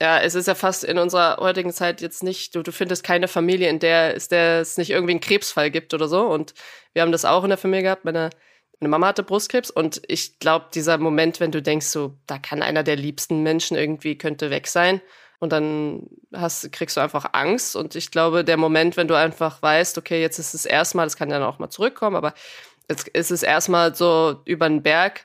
Ja, es ist ja fast in unserer heutigen Zeit jetzt nicht, du, du findest keine Familie, in der es, der es nicht irgendwie einen Krebsfall gibt oder so. Und wir haben das auch in der Familie gehabt. Meine, meine Mama hatte Brustkrebs und ich glaube, dieser Moment, wenn du denkst, so, da kann einer der liebsten Menschen irgendwie, könnte weg sein. Und dann hast, kriegst du einfach Angst. Und ich glaube, der Moment, wenn du einfach weißt, okay, jetzt ist es erstmal, das kann dann auch mal zurückkommen, aber jetzt ist es erstmal so über den Berg,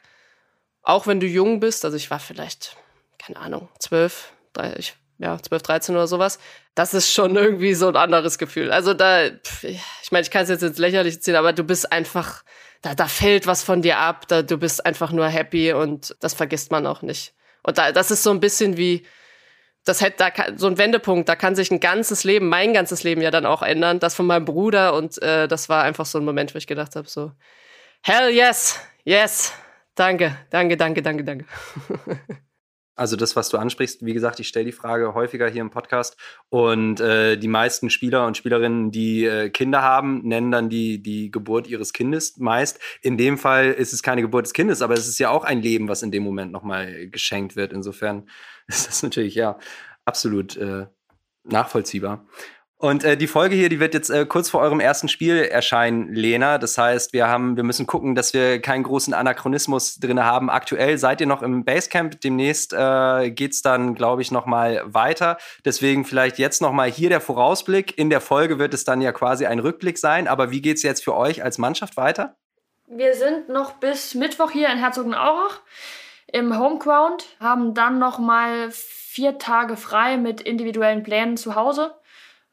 auch wenn du jung bist, also ich war vielleicht, keine Ahnung, zwölf, ich, ja, 12, 13 oder sowas, das ist schon irgendwie so ein anderes Gefühl. Also da, ich meine, ich kann es jetzt ins Lächerliche ziehen, aber du bist einfach, da, da fällt was von dir ab, da, du bist einfach nur happy und das vergisst man auch nicht. Und da, das ist so ein bisschen wie, das hätte da so ein Wendepunkt, da kann sich ein ganzes Leben, mein ganzes Leben ja dann auch ändern, das von meinem Bruder und äh, das war einfach so ein Moment, wo ich gedacht habe, so, hell yes, yes, danke, danke, danke, danke, danke. Also das, was du ansprichst, wie gesagt, ich stelle die Frage häufiger hier im Podcast und äh, die meisten Spieler und Spielerinnen, die äh, Kinder haben, nennen dann die, die Geburt ihres Kindes meist. In dem Fall ist es keine Geburt des Kindes, aber es ist ja auch ein Leben, was in dem Moment nochmal geschenkt wird. Insofern ist das natürlich ja absolut äh, nachvollziehbar. Und äh, die Folge hier, die wird jetzt äh, kurz vor eurem ersten Spiel erscheinen, Lena. Das heißt, wir haben, wir müssen gucken, dass wir keinen großen Anachronismus drin haben. Aktuell seid ihr noch im Basecamp. Demnächst äh, geht's dann, glaube ich, noch mal weiter. Deswegen vielleicht jetzt noch mal hier der Vorausblick. In der Folge wird es dann ja quasi ein Rückblick sein. Aber wie geht's jetzt für euch als Mannschaft weiter? Wir sind noch bis Mittwoch hier in Herzogenaurach im Homeground, haben dann noch mal vier Tage frei mit individuellen Plänen zu Hause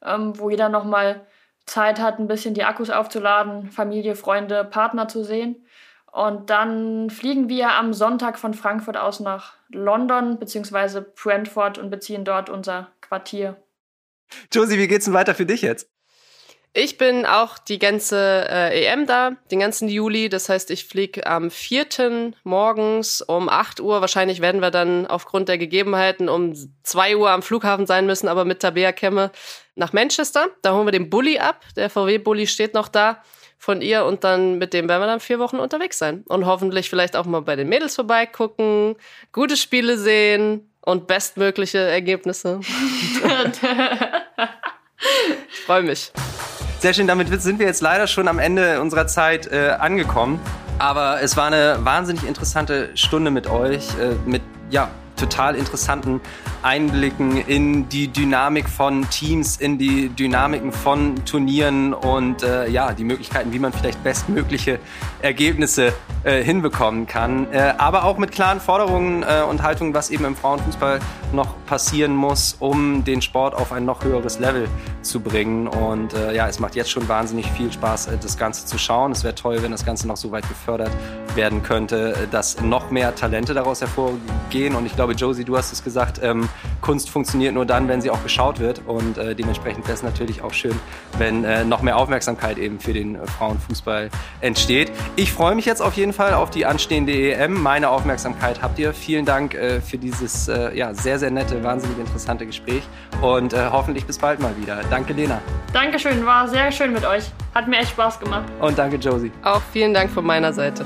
ähm, wo jeder nochmal Zeit hat, ein bisschen die Akkus aufzuladen, Familie, Freunde, Partner zu sehen. Und dann fliegen wir am Sonntag von Frankfurt aus nach London bzw. Brentford und beziehen dort unser Quartier. Josie, wie geht's denn weiter für dich jetzt? Ich bin auch die ganze äh, EM da, den ganzen Juli. Das heißt, ich fliege am 4. morgens um 8 Uhr. Wahrscheinlich werden wir dann aufgrund der Gegebenheiten um 2 Uhr am Flughafen sein müssen, aber mit Tabea Kemme nach Manchester. Da holen wir den Bulli ab. Der VW-Bulli steht noch da von ihr und dann mit dem werden wir dann vier Wochen unterwegs sein. Und hoffentlich vielleicht auch mal bei den Mädels vorbeigucken, gute Spiele sehen und bestmögliche Ergebnisse. ich freue mich. Sehr schön, damit sind wir jetzt leider schon am Ende unserer Zeit äh, angekommen. Aber es war eine wahnsinnig interessante Stunde mit euch, äh, mit ja, total interessanten Einblicken in die Dynamik von Teams, in die Dynamiken von Turnieren und äh, ja, die Möglichkeiten, wie man vielleicht bestmögliche Ergebnisse äh, hinbekommen kann. Äh, aber auch mit klaren Forderungen äh, und Haltungen, was eben im Frauenfußball noch passieren muss, um den Sport auf ein noch höheres Level zu bringen. Und äh, ja, es macht jetzt schon wahnsinnig viel Spaß, äh, das Ganze zu schauen. Es wäre toll, wenn das Ganze noch so weit gefördert werden könnte, dass noch mehr Talente daraus hervorgehen. Und ich glaube, Josie, du hast es gesagt, ähm, Kunst funktioniert nur dann, wenn sie auch geschaut wird. Und äh, dementsprechend wäre es natürlich auch schön, wenn äh, noch mehr Aufmerksamkeit eben für den äh, Frauenfußball entsteht. Ich freue mich jetzt auf jeden Fall auf die anstehende EM. Meine Aufmerksamkeit habt ihr. Vielen Dank äh, für dieses äh, ja, sehr, sehr nette, wahnsinnig interessante Gespräch. Und äh, hoffentlich bis bald mal wieder. Danke, Lena. Dankeschön, war sehr schön mit euch. Hat mir echt Spaß gemacht. Und danke, Josie. Auch vielen Dank von meiner Seite.